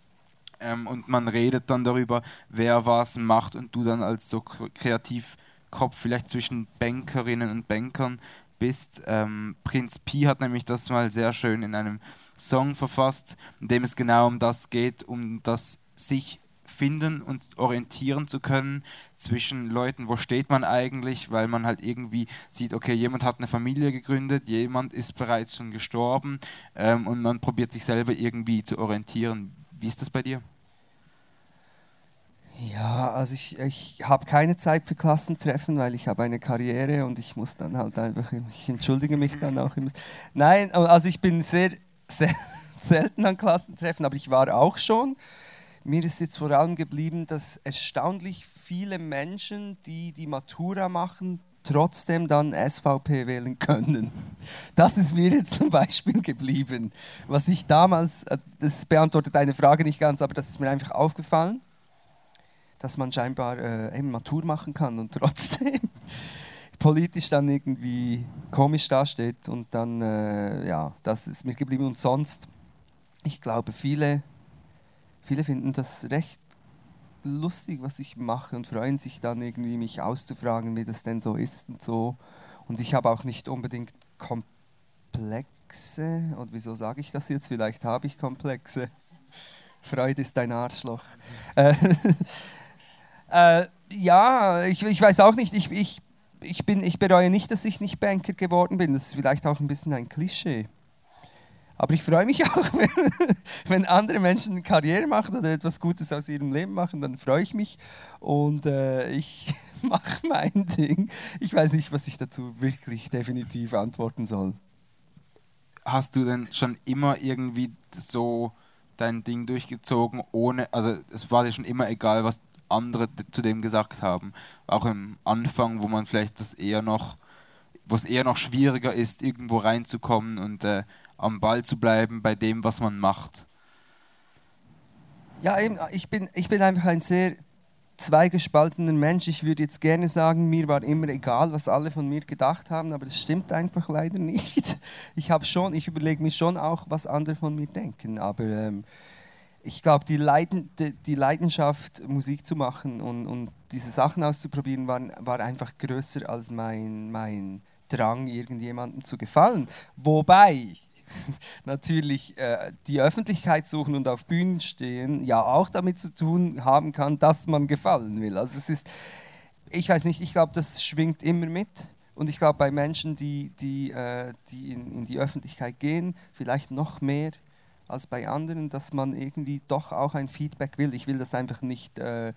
ähm, und man redet dann darüber, wer was macht und du dann als so Kreativkopf vielleicht zwischen Bankerinnen und Bankern bist. Ähm, Prinz Pi hat nämlich das mal sehr schön in einem Song verfasst, in dem es genau um das geht, um das sich finden und orientieren zu können zwischen Leuten, wo steht man eigentlich, weil man halt irgendwie sieht, okay, jemand hat eine Familie gegründet, jemand ist bereits schon gestorben ähm, und man probiert sich selber irgendwie zu orientieren. Wie ist das bei dir? Ja, also ich, ich habe keine Zeit für Klassentreffen, weil ich habe eine Karriere und ich muss dann halt einfach, ich entschuldige mich dann auch immer. Nein, also ich bin sehr sehr selten an Klassentreffen, aber ich war auch schon. Mir ist jetzt vor allem geblieben, dass erstaunlich viele Menschen, die die Matura machen, trotzdem dann SVP wählen können. Das ist mir jetzt zum Beispiel geblieben. Was ich damals, äh, das beantwortet eine Frage nicht ganz, aber das ist mir einfach aufgefallen, dass man scheinbar äh, eben Matur machen kann und trotzdem politisch dann irgendwie komisch dasteht und dann, äh, ja, das ist mir geblieben und sonst ich glaube, viele, viele finden das recht lustig, was ich mache und freuen sich dann irgendwie, mich auszufragen, wie das denn so ist und so. Und ich habe auch nicht unbedingt Komplexe, und wieso sage ich das jetzt? Vielleicht habe ich Komplexe. Freude ist dein Arschloch. Äh, äh, ja, ich, ich weiß auch nicht, ich, ich, ich, bin, ich bereue nicht, dass ich nicht Banker geworden bin. Das ist vielleicht auch ein bisschen ein Klischee. Aber ich freue mich auch, wenn, wenn andere Menschen Karriere machen oder etwas Gutes aus ihrem Leben machen, dann freue ich mich und äh, ich mache mein Ding. Ich weiß nicht, was ich dazu wirklich definitiv antworten soll. Hast du denn schon immer irgendwie so dein Ding durchgezogen, ohne, also es war dir schon immer egal, was andere zu dem gesagt haben. Auch im Anfang, wo man vielleicht das eher noch, wo es eher noch schwieriger ist, irgendwo reinzukommen und äh, am Ball zu bleiben bei dem, was man macht. Ja, eben, ich bin, ich bin einfach ein sehr zweigespaltener Mensch. Ich würde jetzt gerne sagen, mir war immer egal, was alle von mir gedacht haben, aber das stimmt einfach leider nicht. Ich habe schon, ich überlege mir schon auch, was andere von mir denken, aber ähm, ich glaube, die, Leiden, die, Leidenschaft, Musik zu machen und, und diese Sachen auszuprobieren, war, war einfach größer als mein, mein Drang, irgendjemandem zu gefallen. Wobei natürlich äh, die Öffentlichkeit suchen und auf Bühnen stehen ja auch damit zu tun haben kann, dass man gefallen will. Also es ist, ich weiß nicht, ich glaube, das schwingt immer mit. Und ich glaube, bei Menschen, die, die, äh, die in, in die Öffentlichkeit gehen, vielleicht noch mehr als bei anderen, dass man irgendwie doch auch ein Feedback will. Ich will das einfach nicht... Äh,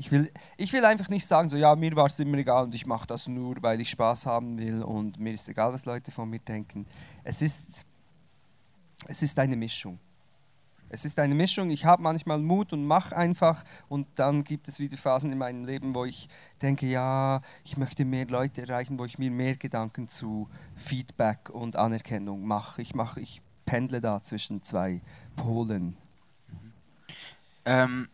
ich will, ich will einfach nicht sagen, so ja, mir war es immer egal und ich mache das nur, weil ich Spaß haben will und mir ist egal, was Leute von mir denken. Es ist, es ist eine Mischung. Es ist eine Mischung. Ich habe manchmal Mut und mache einfach und dann gibt es wieder Phasen in meinem Leben, wo ich denke, ja, ich möchte mehr Leute erreichen, wo ich mir mehr Gedanken zu Feedback und Anerkennung mache. Ich mache, ich pendle da zwischen zwei Polen. Ähm,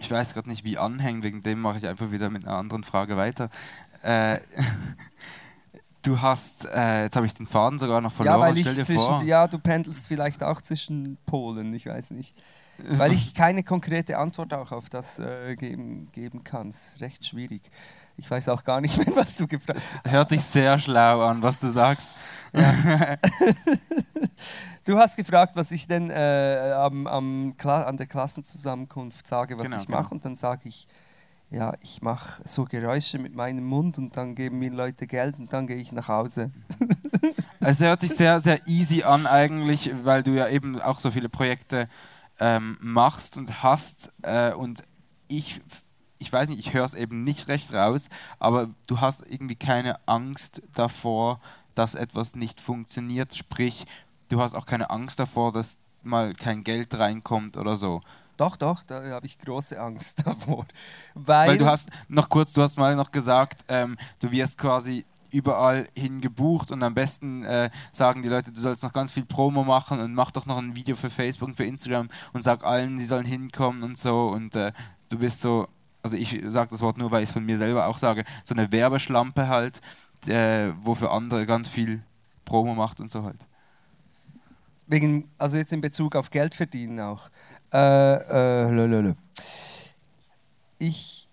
ich weiß gerade nicht, wie anhängen, wegen dem mache ich einfach wieder mit einer anderen Frage weiter. Äh, Du hast, äh, jetzt habe ich den Faden sogar noch verloren. Ja, weil ich zwischen, vor. ja, du pendelst vielleicht auch zwischen Polen, ich weiß nicht. Weil ich keine konkrete Antwort auch auf das äh, geben, geben kann. Es ist recht schwierig. Ich weiß auch gar nicht mehr, was du gefragt hast. Hört sich sehr schlau an, was du sagst. Ja. du hast gefragt, was ich denn äh, am, am an der Klassenzusammenkunft sage, was genau, ich mache. Genau. Und dann sage ich, ja, ich mache so Geräusche mit meinem Mund und dann geben mir Leute Geld und dann gehe ich nach Hause. es hört sich sehr, sehr easy an eigentlich, weil du ja eben auch so viele Projekte ähm, machst und hast äh, und ich, ich weiß nicht, ich höre es eben nicht recht raus, aber du hast irgendwie keine Angst davor, dass etwas nicht funktioniert, sprich, du hast auch keine Angst davor, dass mal kein Geld reinkommt oder so. Doch, doch, da habe ich große Angst davor. Weil, Weil, du hast, noch kurz, du hast mal noch gesagt, ähm, du wirst quasi überall hin gebucht und am besten äh, sagen die Leute, du sollst noch ganz viel Promo machen und mach doch noch ein Video für Facebook und für Instagram und sag allen, sie sollen hinkommen und so und äh, du bist so, also ich sage das Wort nur, weil ich es von mir selber auch sage, so eine Werbeschlampe halt, äh, wo für andere ganz viel Promo macht und so halt. Wegen, also jetzt in Bezug auf Geld verdienen auch. Äh, äh, ich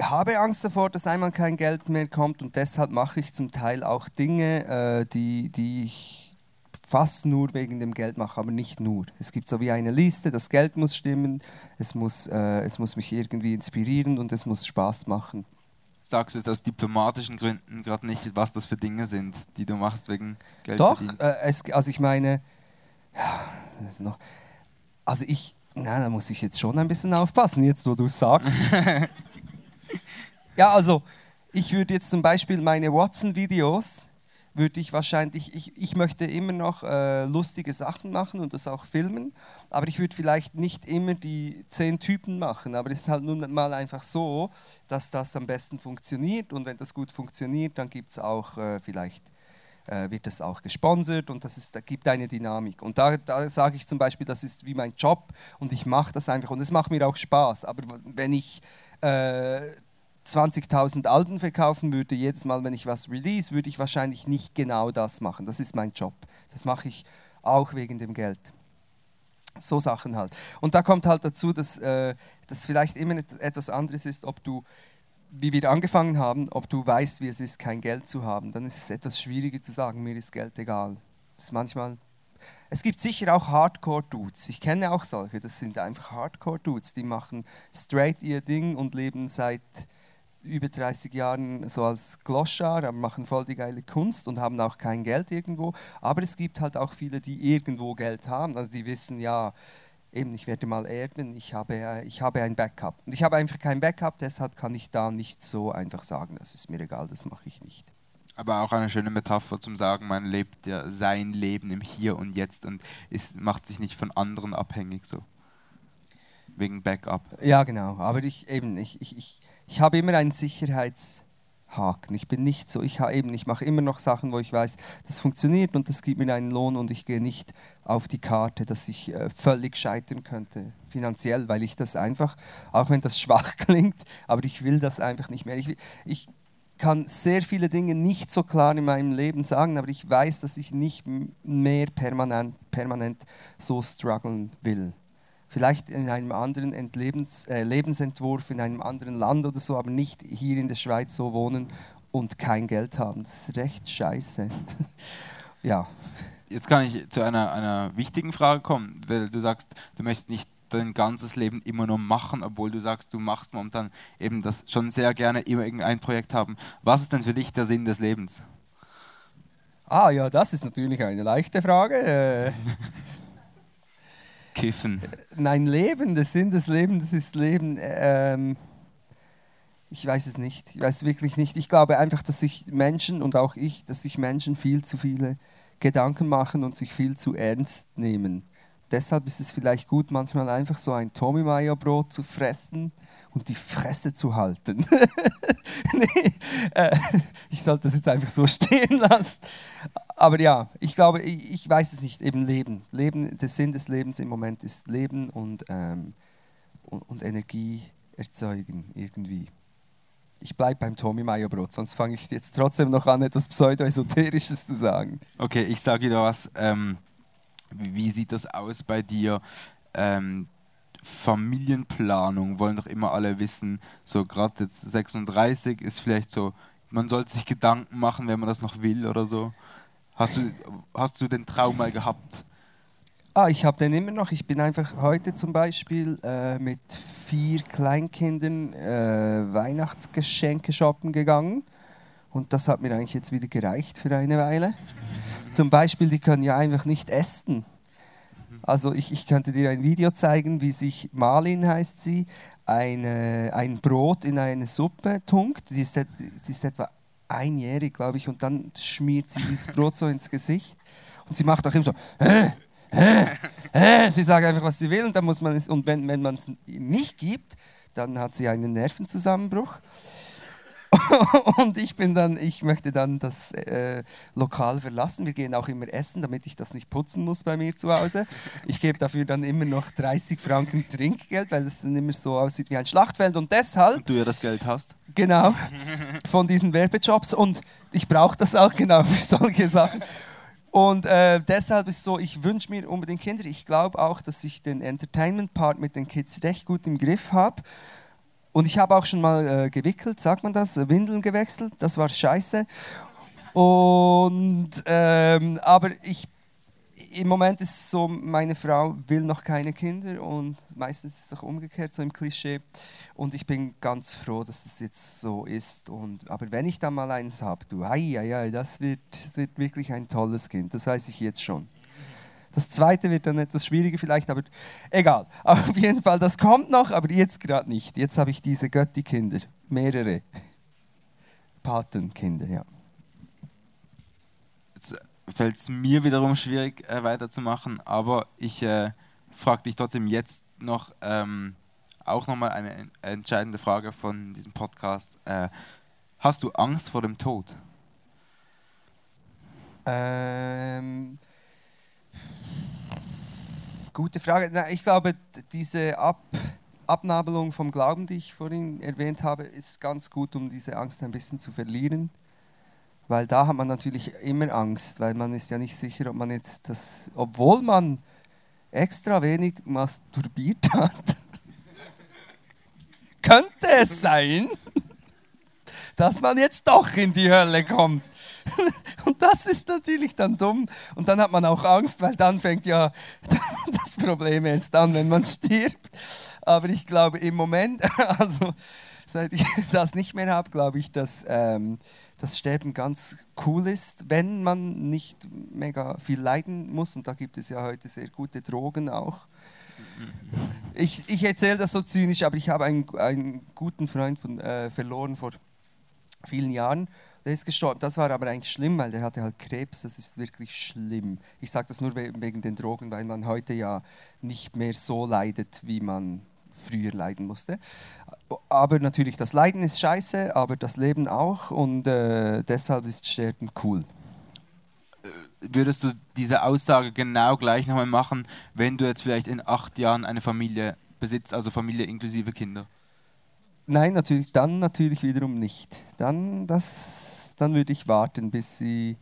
habe Angst davor, dass einmal kein Geld mehr kommt und deshalb mache ich zum Teil auch Dinge, äh, die, die ich fast nur wegen dem Geld mache, aber nicht nur. Es gibt so wie eine Liste, das Geld muss stimmen, es muss, äh, es muss mich irgendwie inspirieren und es muss Spaß machen. Sagst du jetzt aus diplomatischen Gründen gerade nicht, was das für Dinge sind, die du machst wegen Geld? Doch, äh, es, also ich meine, ja, das ist noch also ich, na, da muss ich jetzt schon ein bisschen aufpassen, jetzt wo du es sagst. ja, also ich würde jetzt zum Beispiel meine Watson-Videos, würde ich wahrscheinlich, ich, ich möchte immer noch äh, lustige Sachen machen und das auch filmen, aber ich würde vielleicht nicht immer die zehn Typen machen, aber es ist halt nun mal einfach so, dass das am besten funktioniert und wenn das gut funktioniert, dann gibt es auch äh, vielleicht wird das auch gesponsert und das ist, da gibt eine Dynamik. Und da, da sage ich zum Beispiel, das ist wie mein Job und ich mache das einfach und es macht mir auch Spaß. Aber wenn ich äh, 20.000 Alben verkaufen würde, jedes Mal, wenn ich was release, würde ich wahrscheinlich nicht genau das machen. Das ist mein Job. Das mache ich auch wegen dem Geld. So Sachen halt. Und da kommt halt dazu, dass äh, das vielleicht immer etwas anderes ist, ob du, wie wir angefangen haben, ob du weißt, wie es ist, kein Geld zu haben. Dann ist es etwas schwieriger zu sagen, mir ist Geld egal. Das ist manchmal es gibt sicher auch Hardcore-Dudes. Ich kenne auch solche. Das sind einfach Hardcore-Dudes. Die machen straight ihr Ding und leben seit über 30 Jahren so als Gloschar, machen voll die geile Kunst und haben auch kein Geld irgendwo. Aber es gibt halt auch viele, die irgendwo Geld haben. Also die wissen, ja, eben, ich werde mal erben, ich habe, ich habe ein Backup. Und ich habe einfach kein Backup, deshalb kann ich da nicht so einfach sagen, das ist mir egal, das mache ich nicht. Aber auch eine schöne Metapher zum Sagen, man lebt ja sein Leben im Hier und Jetzt und ist, macht sich nicht von anderen abhängig so. Wegen Backup. Ja, genau. Aber ich eben, ich, ich, ich, ich habe immer einen Sicherheitshaken. Ich bin nicht so, ich eben, ich mache immer noch Sachen, wo ich weiß, das funktioniert und das gibt mir einen Lohn und ich gehe nicht auf die Karte, dass ich äh, völlig scheitern könnte finanziell, weil ich das einfach, auch wenn das schwach klingt, aber ich will das einfach nicht mehr. Ich, ich kann sehr viele Dinge nicht so klar in meinem Leben sagen, aber ich weiß, dass ich nicht mehr permanent, permanent so strugglen will. Vielleicht in einem anderen Entlebens, äh, Lebensentwurf, in einem anderen Land oder so, aber nicht hier in der Schweiz so wohnen und kein Geld haben. Das ist recht scheiße. ja. Jetzt kann ich zu einer, einer wichtigen Frage kommen, weil du sagst, du möchtest nicht dein ganzes Leben immer nur machen, obwohl du sagst, du machst momentan eben das schon sehr gerne immer irgendein Projekt haben. Was ist denn für dich der Sinn des Lebens? Ah ja, das ist natürlich eine leichte Frage. Kiffen. Nein, Leben, der Sinn des Lebens, das ist Leben. Ähm, ich weiß es nicht. Ich weiß wirklich nicht. Ich glaube einfach, dass sich Menschen und auch ich, dass sich Menschen viel zu viele Gedanken machen und sich viel zu ernst nehmen deshalb ist es vielleicht gut, manchmal einfach so ein Tommy Mayo Brot zu fressen und die Fresse zu halten. nee, äh, ich sollte das jetzt einfach so stehen lassen. Aber ja, ich glaube, ich, ich, weiß es nicht, eben Leben. Leben. Der Sinn des Lebens im Moment ist Leben und, ähm, und, und Energie erzeugen irgendwie. Ich bleibe beim Tommy Mayo Brot, sonst fange ich jetzt trotzdem noch an, etwas Pseudo-Esoterisches zu sagen. Okay, ich sage wieder was. Ähm wie sieht das aus bei dir? Ähm, Familienplanung wollen doch immer alle wissen. So gerade jetzt 36 ist vielleicht so, man sollte sich Gedanken machen, wenn man das noch will oder so. Hast du, hast du den Traum mal gehabt? Ah, ich habe den immer noch. Ich bin einfach heute zum Beispiel äh, mit vier Kleinkindern äh, Weihnachtsgeschenke shoppen gegangen. Und das hat mir eigentlich jetzt wieder gereicht für eine Weile. Zum Beispiel, die können ja einfach nicht essen. Also ich, ich könnte dir ein Video zeigen, wie sich Marlin heißt sie, eine, ein Brot in eine Suppe tunkt. Die ist, die ist etwa einjährig, glaube ich, und dann schmiert sie dieses Brot so ins Gesicht. Und sie macht auch immer so, äh, äh, äh. sie sagt einfach, was sie will, und dann muss man es, und wenn, wenn man es nicht gibt, dann hat sie einen Nervenzusammenbruch. und ich bin dann, ich möchte dann das äh, Lokal verlassen. Wir gehen auch immer essen, damit ich das nicht putzen muss bei mir zu Hause. Ich gebe dafür dann immer noch 30 Franken Trinkgeld, weil es dann immer so aussieht wie ein Schlachtfeld. Und deshalb. Und du ja das Geld hast. Genau. Von diesen Werbejobs. Und ich brauche das auch genau für solche Sachen. Und äh, deshalb ist so, ich wünsche mir unbedingt Kinder. Ich glaube auch, dass ich den Entertainment-Part mit den Kids recht gut im Griff habe. Und ich habe auch schon mal äh, gewickelt, sagt man das, Windeln gewechselt, das war scheiße. Und, ähm, aber ich, im Moment ist es so, meine Frau will noch keine Kinder und meistens ist es auch umgekehrt, so im Klischee. Und ich bin ganz froh, dass es jetzt so ist. Und, aber wenn ich dann mal eins habe, du, ai, das, wird, das wird wirklich ein tolles Kind, das weiß ich jetzt schon. Das zweite wird dann etwas schwieriger vielleicht, aber egal. Auf jeden Fall, das kommt noch, aber jetzt gerade nicht. Jetzt habe ich diese Götti-Kinder, mehrere Patenkinder, ja. Jetzt fällt es mir wiederum schwierig äh, weiterzumachen, aber ich äh, frage dich trotzdem jetzt noch ähm, auch nochmal eine entscheidende Frage von diesem Podcast. Äh, hast du Angst vor dem Tod? Ähm, Gute Frage. Ich glaube, diese Ab Abnabelung vom Glauben, die ich vorhin erwähnt habe, ist ganz gut, um diese Angst ein bisschen zu verlieren. Weil da hat man natürlich immer Angst, weil man ist ja nicht sicher, ob man jetzt das, obwohl man extra wenig masturbiert hat, könnte es sein, dass man jetzt doch in die Hölle kommt. Und das ist natürlich dann dumm. Und dann hat man auch Angst, weil dann fängt ja das Problem erst an, wenn man stirbt. Aber ich glaube im Moment, also seit ich das nicht mehr habe, glaube ich, dass ähm, das Sterben ganz cool ist, wenn man nicht mega viel leiden muss. Und da gibt es ja heute sehr gute Drogen auch. Ich, ich erzähle das so zynisch, aber ich habe einen, einen guten Freund von, äh, verloren vor vielen Jahren. Der ist gestorben. Das war aber eigentlich schlimm, weil der hatte halt Krebs. Das ist wirklich schlimm. Ich sage das nur wegen den Drogen, weil man heute ja nicht mehr so leidet, wie man früher leiden musste. Aber natürlich, das Leiden ist scheiße, aber das Leben auch und äh, deshalb ist Sterben cool. Würdest du diese Aussage genau gleich nochmal machen, wenn du jetzt vielleicht in acht Jahren eine Familie besitzt, also Familie inklusive Kinder? Nein, natürlich, dann natürlich wiederum nicht. Dann, das, dann würde ich warten, bis sie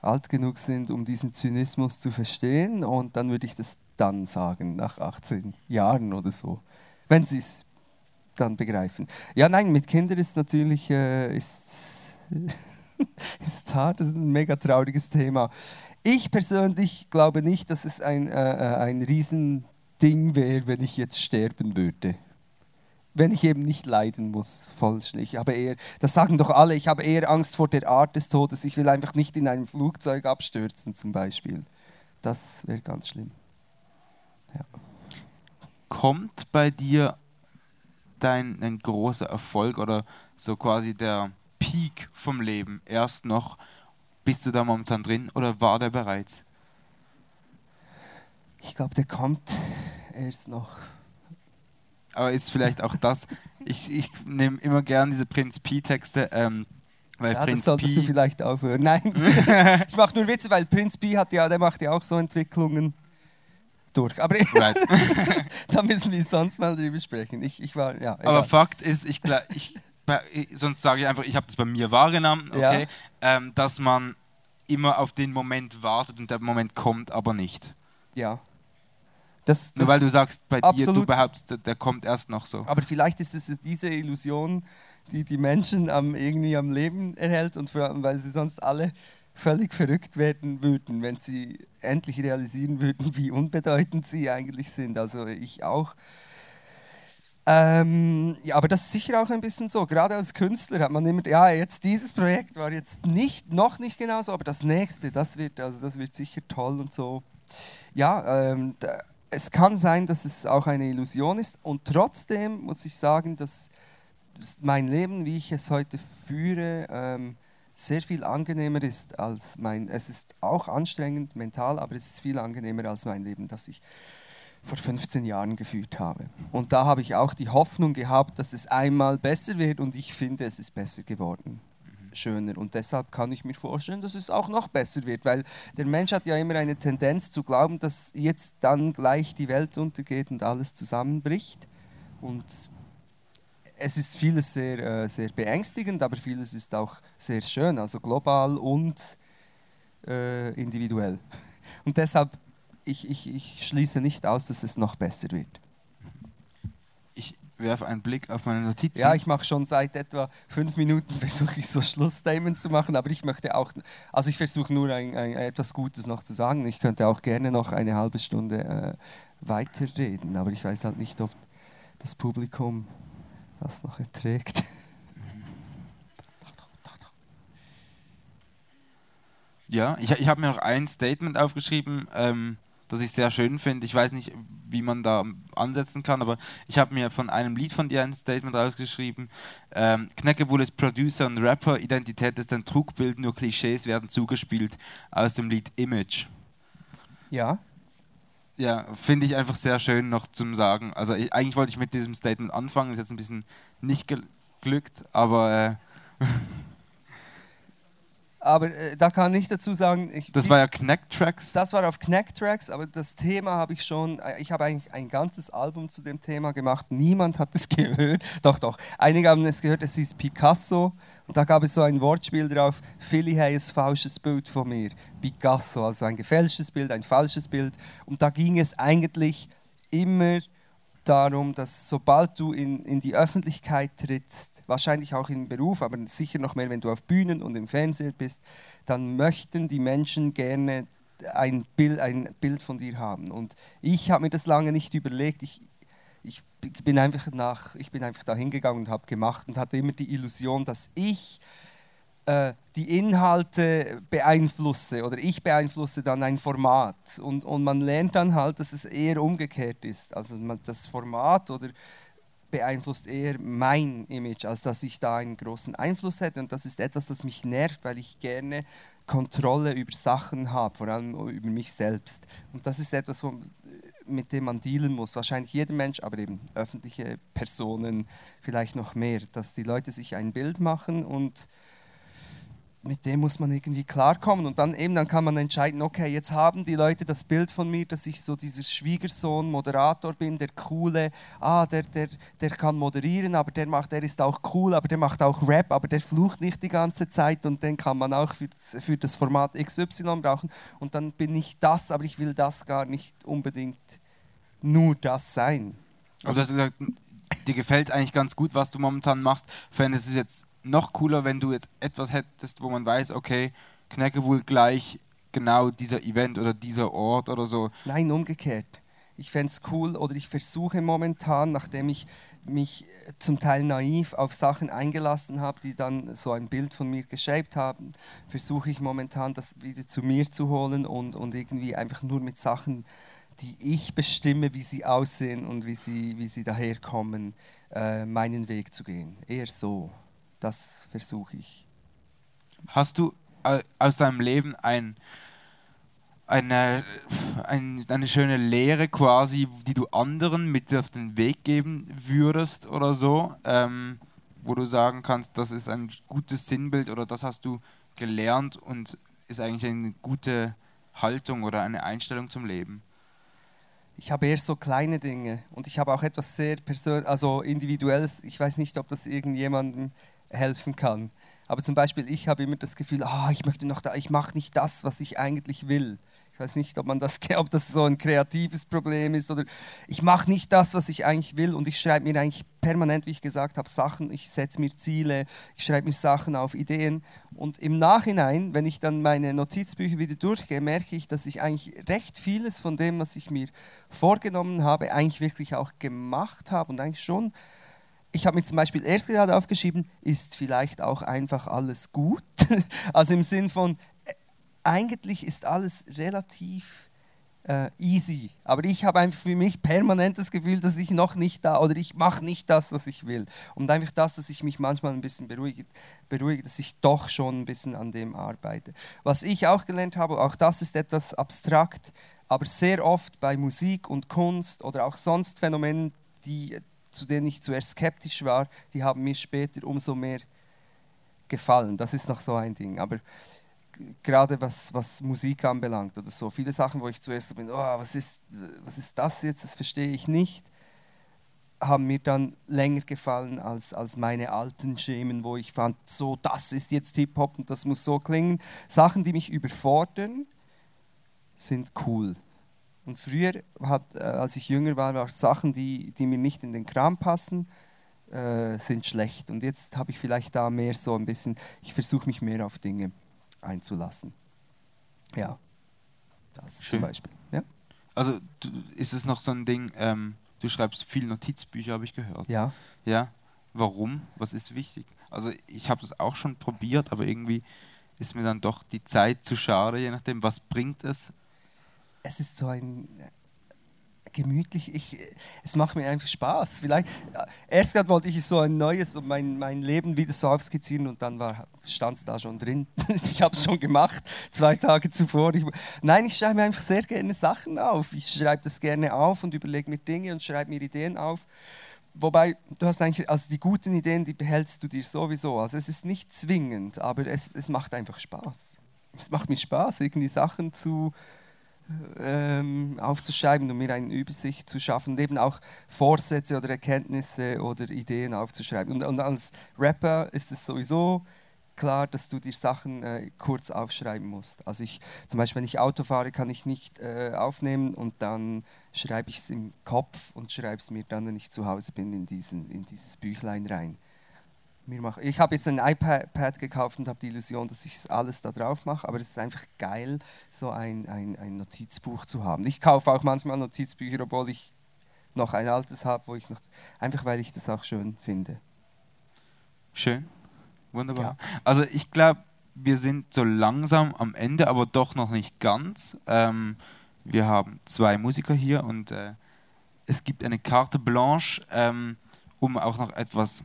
alt genug sind, um diesen Zynismus zu verstehen und dann würde ich das dann sagen, nach 18 Jahren oder so wenn sie es dann begreifen. Ja, nein, mit Kindern ist natürlich äh, ist, ist hart, das ist ein mega trauriges Thema. Ich persönlich glaube nicht, dass es ein, äh, äh ein Riesending wäre, wenn ich jetzt sterben würde. Wenn ich eben nicht leiden muss, vollständig. Ich habe eher, das sagen doch alle, ich habe eher Angst vor der Art des Todes. Ich will einfach nicht in einem Flugzeug abstürzen, zum Beispiel. Das wäre ganz schlimm. Ja kommt bei dir dein ein großer Erfolg oder so quasi der Peak vom Leben erst noch? Bist du da momentan drin oder war der bereits? Ich glaube, der kommt erst noch. Aber ist vielleicht auch das, ich, ich nehme immer gern diese Prinz Pi-Texte, ähm, weil ja, Prinz das solltest Pi du vielleicht aufhören. Nein, ich mache nur Witze, weil Prinz Pi hat ja, der macht ja auch so Entwicklungen durch. Aber right. da müssen wir sonst mal drüber sprechen. Ich, ich war, ja, Aber Fakt ist, ich, ich, sonst sage ich einfach, ich habe das bei mir wahrgenommen, okay, ja. ähm, dass man immer auf den Moment wartet und der Moment kommt aber nicht. Ja. Das, das Nur weil du sagst, bei absolut. dir, du behauptest, der, der kommt erst noch so. Aber vielleicht ist es diese Illusion, die die Menschen am, irgendwie am Leben erhält und vor allem, weil sie sonst alle völlig verrückt werden würden, wenn sie endlich realisieren würden, wie unbedeutend sie eigentlich sind. Also ich auch. Ähm, ja, aber das ist sicher auch ein bisschen so. Gerade als Künstler hat man immer, ja, jetzt dieses Projekt war jetzt nicht, noch nicht genauso, aber das nächste, das wird, also das wird sicher toll und so. Ja, ähm, da, es kann sein, dass es auch eine Illusion ist und trotzdem muss ich sagen, dass, mein Leben, wie ich es heute führe, ähm, sehr viel angenehmer ist als mein, es ist auch anstrengend mental, aber es ist viel angenehmer als mein Leben, das ich vor 15 Jahren geführt habe. Und da habe ich auch die Hoffnung gehabt, dass es einmal besser wird und ich finde, es ist besser geworden. Schöner. Und deshalb kann ich mir vorstellen, dass es auch noch besser wird, weil der Mensch hat ja immer eine Tendenz zu glauben, dass jetzt dann gleich die Welt untergeht und alles zusammenbricht. Und es ist vieles sehr, äh, sehr beängstigend, aber vieles ist auch sehr schön, also global und äh, individuell. Und deshalb, ich, ich, ich schließe nicht aus, dass es noch besser wird. Werfe einen Blick auf meine Notizen. Ja, ich mache schon seit etwa fünf Minuten, versuche ich so Schlussstatements zu machen, aber ich möchte auch, also ich versuche nur ein, ein, etwas Gutes noch zu sagen. Ich könnte auch gerne noch eine halbe Stunde äh, weiterreden, aber ich weiß halt nicht, ob das Publikum das noch erträgt. Ja, ich, ich habe mir noch ein Statement aufgeschrieben, ähm, das ich sehr schön finde. Ich weiß nicht, wie man da ansetzen kann, aber ich habe mir von einem Lied von dir ein Statement rausgeschrieben. Ähm, Kneckebull ist Producer und Rapper, Identität ist ein Trugbild, nur Klischees werden zugespielt aus dem Lied Image. Ja ja, finde ich einfach sehr schön noch zum Sagen. Also ich, eigentlich wollte ich mit diesem Statement anfangen, ist jetzt ein bisschen nicht geglückt, aber... Äh aber äh, da kann ich dazu sagen, ich, Das war ja Connect Tracks. das war auf Connect Tracks, aber das Thema habe ich schon, äh, ich habe eigentlich ein ganzes Album zu dem Thema gemacht. Niemand hat es gehört. Doch, doch. Einige haben es gehört, es hieß Picasso. Und da gab es so ein Wortspiel drauf, Philly hat ein falsches Bild von mir. Picasso, also ein gefälschtes Bild, ein falsches Bild. Und da ging es eigentlich immer darum, dass sobald du in, in die Öffentlichkeit trittst, wahrscheinlich auch im Beruf, aber sicher noch mehr, wenn du auf Bühnen und im Fernsehen bist, dann möchten die Menschen gerne ein Bild, ein Bild von dir haben. Und ich habe mir das lange nicht überlegt. Ich, ich bin einfach ich bin einfach da hingegangen und habe gemacht und hatte immer die Illusion, dass ich äh, die Inhalte beeinflusse oder ich beeinflusse dann ein Format und, und man lernt dann halt, dass es eher umgekehrt ist. Also man, das Format oder beeinflusst eher mein Image, als dass ich da einen großen Einfluss hätte und das ist etwas, das mich nervt, weil ich gerne Kontrolle über Sachen habe, vor allem über mich selbst. Und das ist etwas, wo, mit dem man dealen muss. Wahrscheinlich jeder Mensch, aber eben öffentliche Personen vielleicht noch mehr, dass die Leute sich ein Bild machen und mit dem muss man irgendwie klarkommen und dann eben dann kann man entscheiden, okay, jetzt haben die Leute das Bild von mir, dass ich so dieser Schwiegersohn, Moderator bin, der coole, ah, der, der, der kann moderieren, aber der macht, der ist auch cool, aber der macht auch Rap, aber der flucht nicht die ganze Zeit und den kann man auch für, für das Format XY brauchen und dann bin ich das, aber ich will das gar nicht unbedingt nur das sein. Also du hast gesagt, dir gefällt eigentlich ganz gut, was du momentan machst. Du es jetzt noch cooler, wenn du jetzt etwas hättest, wo man weiß, okay, Knecke wohl gleich genau dieser Event oder dieser Ort oder so. Nein, umgekehrt. Ich fände es cool oder ich versuche momentan, nachdem ich mich äh, zum Teil naiv auf Sachen eingelassen habe, die dann so ein Bild von mir geshaped haben, versuche ich momentan das wieder zu mir zu holen und, und irgendwie einfach nur mit Sachen, die ich bestimme, wie sie aussehen und wie sie, wie sie daherkommen, äh, meinen Weg zu gehen. Eher so. Das versuche ich. Hast du äh, aus deinem Leben ein, eine, ein, eine schöne Lehre quasi, die du anderen mit auf den Weg geben würdest oder so, ähm, wo du sagen kannst, das ist ein gutes Sinnbild oder das hast du gelernt und ist eigentlich eine gute Haltung oder eine Einstellung zum Leben? Ich habe eher so kleine Dinge und ich habe auch etwas sehr persönlich, also individuelles. Ich weiß nicht, ob das irgendjemandem helfen kann. Aber zum Beispiel, ich habe immer das Gefühl, ah, ich möchte noch da, ich mache nicht das, was ich eigentlich will. Ich weiß nicht, ob, man das, ob das so ein kreatives Problem ist oder ich mache nicht das, was ich eigentlich will und ich schreibe mir eigentlich permanent, wie ich gesagt habe, Sachen, ich setze mir Ziele, ich schreibe mir Sachen auf, Ideen und im Nachhinein, wenn ich dann meine Notizbücher wieder durchgehe, merke ich, dass ich eigentlich recht vieles von dem, was ich mir vorgenommen habe, eigentlich wirklich auch gemacht habe und eigentlich schon ich habe mir zum Beispiel erst gerade aufgeschrieben, ist vielleicht auch einfach alles gut. Also im Sinn von, äh, eigentlich ist alles relativ äh, easy. Aber ich habe einfach für mich permanent das Gefühl, dass ich noch nicht da oder ich mache nicht das, was ich will. Und einfach das, dass ich mich manchmal ein bisschen beruhige, beruhige, dass ich doch schon ein bisschen an dem arbeite. Was ich auch gelernt habe, auch das ist etwas abstrakt, aber sehr oft bei Musik und Kunst oder auch sonst Phänomenen, die zu denen ich zuerst skeptisch war, die haben mir später umso mehr gefallen. Das ist noch so ein Ding. Aber gerade was, was Musik anbelangt oder so, viele Sachen, wo ich zuerst so bin, oh, was, ist, was ist das jetzt, das verstehe ich nicht, haben mir dann länger gefallen als, als meine alten Schemen, wo ich fand, so, das ist jetzt Hip-Hop und das muss so klingen. Sachen, die mich überfordern, sind cool. Und früher, hat, äh, als ich jünger war, war Sachen, die, die mir nicht in den Kram passen, äh, sind schlecht. Und jetzt habe ich vielleicht da mehr so ein bisschen, ich versuche mich mehr auf Dinge einzulassen. Ja, das Schön. zum Beispiel. Ja, Also du, ist es noch so ein Ding, ähm, du schreibst viel Notizbücher, habe ich gehört. ja. Ja. Warum? Was ist wichtig? Also ich habe das auch schon probiert, aber irgendwie ist mir dann doch die Zeit zu schade, je nachdem, was bringt es. Es ist so ein äh, gemütlich, ich, es macht mir einfach Spaß. Vielleicht, äh, erst gerade wollte ich so ein neues und mein, mein Leben wieder so aufskizzieren und dann stand es da schon drin. ich habe es schon gemacht, zwei Tage zuvor. Ich, nein, ich schreibe mir einfach sehr gerne Sachen auf. Ich schreibe das gerne auf und überlege mir Dinge und schreibe mir Ideen auf. wobei, du hast eigentlich, also die guten Ideen, die behältst du dir sowieso. Also es ist nicht zwingend, aber es, es macht einfach Spaß. Es macht mir Spaß, irgendwie Sachen zu ähm, aufzuschreiben und mir eine Übersicht zu schaffen und eben auch Vorsätze oder Erkenntnisse oder Ideen aufzuschreiben. Und, und als Rapper ist es sowieso klar, dass du dir Sachen äh, kurz aufschreiben musst. Also ich, zum Beispiel, wenn ich Auto fahre, kann ich nicht äh, aufnehmen und dann schreibe ich es im Kopf und schreibe es mir dann, wenn ich zu Hause bin, in, diesen, in dieses Büchlein rein. Ich habe jetzt ein iPad gekauft und habe die Illusion, dass ich alles da drauf mache, aber es ist einfach geil, so ein, ein, ein Notizbuch zu haben. Ich kaufe auch manchmal Notizbücher, obwohl ich noch ein altes habe, wo ich noch einfach weil ich das auch schön finde. Schön. Wunderbar. Ja. Also ich glaube, wir sind so langsam am Ende, aber doch noch nicht ganz. Ähm, wir haben zwei Musiker hier und äh, es gibt eine Karte blanche, ähm, um auch noch etwas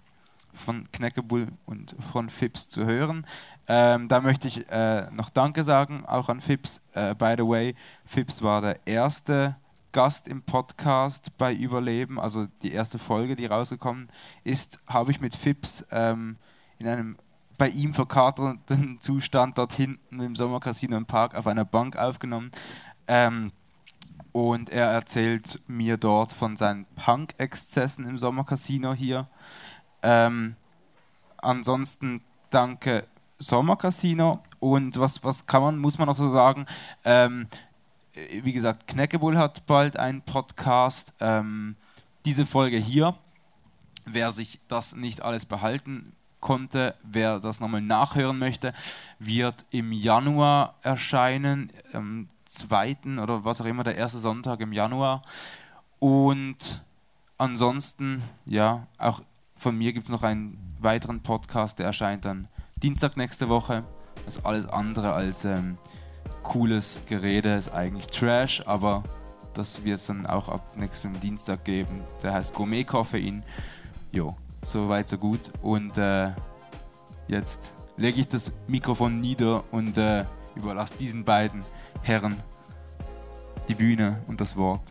von Kneckebull und von Fips zu hören. Ähm, da möchte ich äh, noch Danke sagen, auch an Fips. Äh, by the way, Fips war der erste Gast im Podcast bei Überleben, also die erste Folge, die rausgekommen ist, habe ich mit Fips ähm, in einem bei ihm verkaterten Zustand dort hinten im Sommercasino im Park auf einer Bank aufgenommen. Ähm, und er erzählt mir dort von seinen Punk-Exzessen im Sommercasino hier. Ähm, ansonsten danke Sommercasino und was, was kann man, muss man noch so sagen? Ähm, wie gesagt, Kneckebull hat bald einen Podcast. Ähm, diese Folge hier, wer sich das nicht alles behalten konnte, wer das nochmal nachhören möchte, wird im Januar erscheinen, am zweiten oder was auch immer, der erste Sonntag im Januar. Und ansonsten, ja, auch von mir gibt es noch einen weiteren Podcast, der erscheint dann Dienstag nächste Woche. Das ist alles andere als ähm, cooles Gerede, ist eigentlich Trash, aber das wird es dann auch ab nächstem Dienstag geben. Der heißt Gourmet Koffein. Jo, so weit, so gut. Und äh, jetzt lege ich das Mikrofon nieder und äh, überlasse diesen beiden Herren die Bühne und das Wort.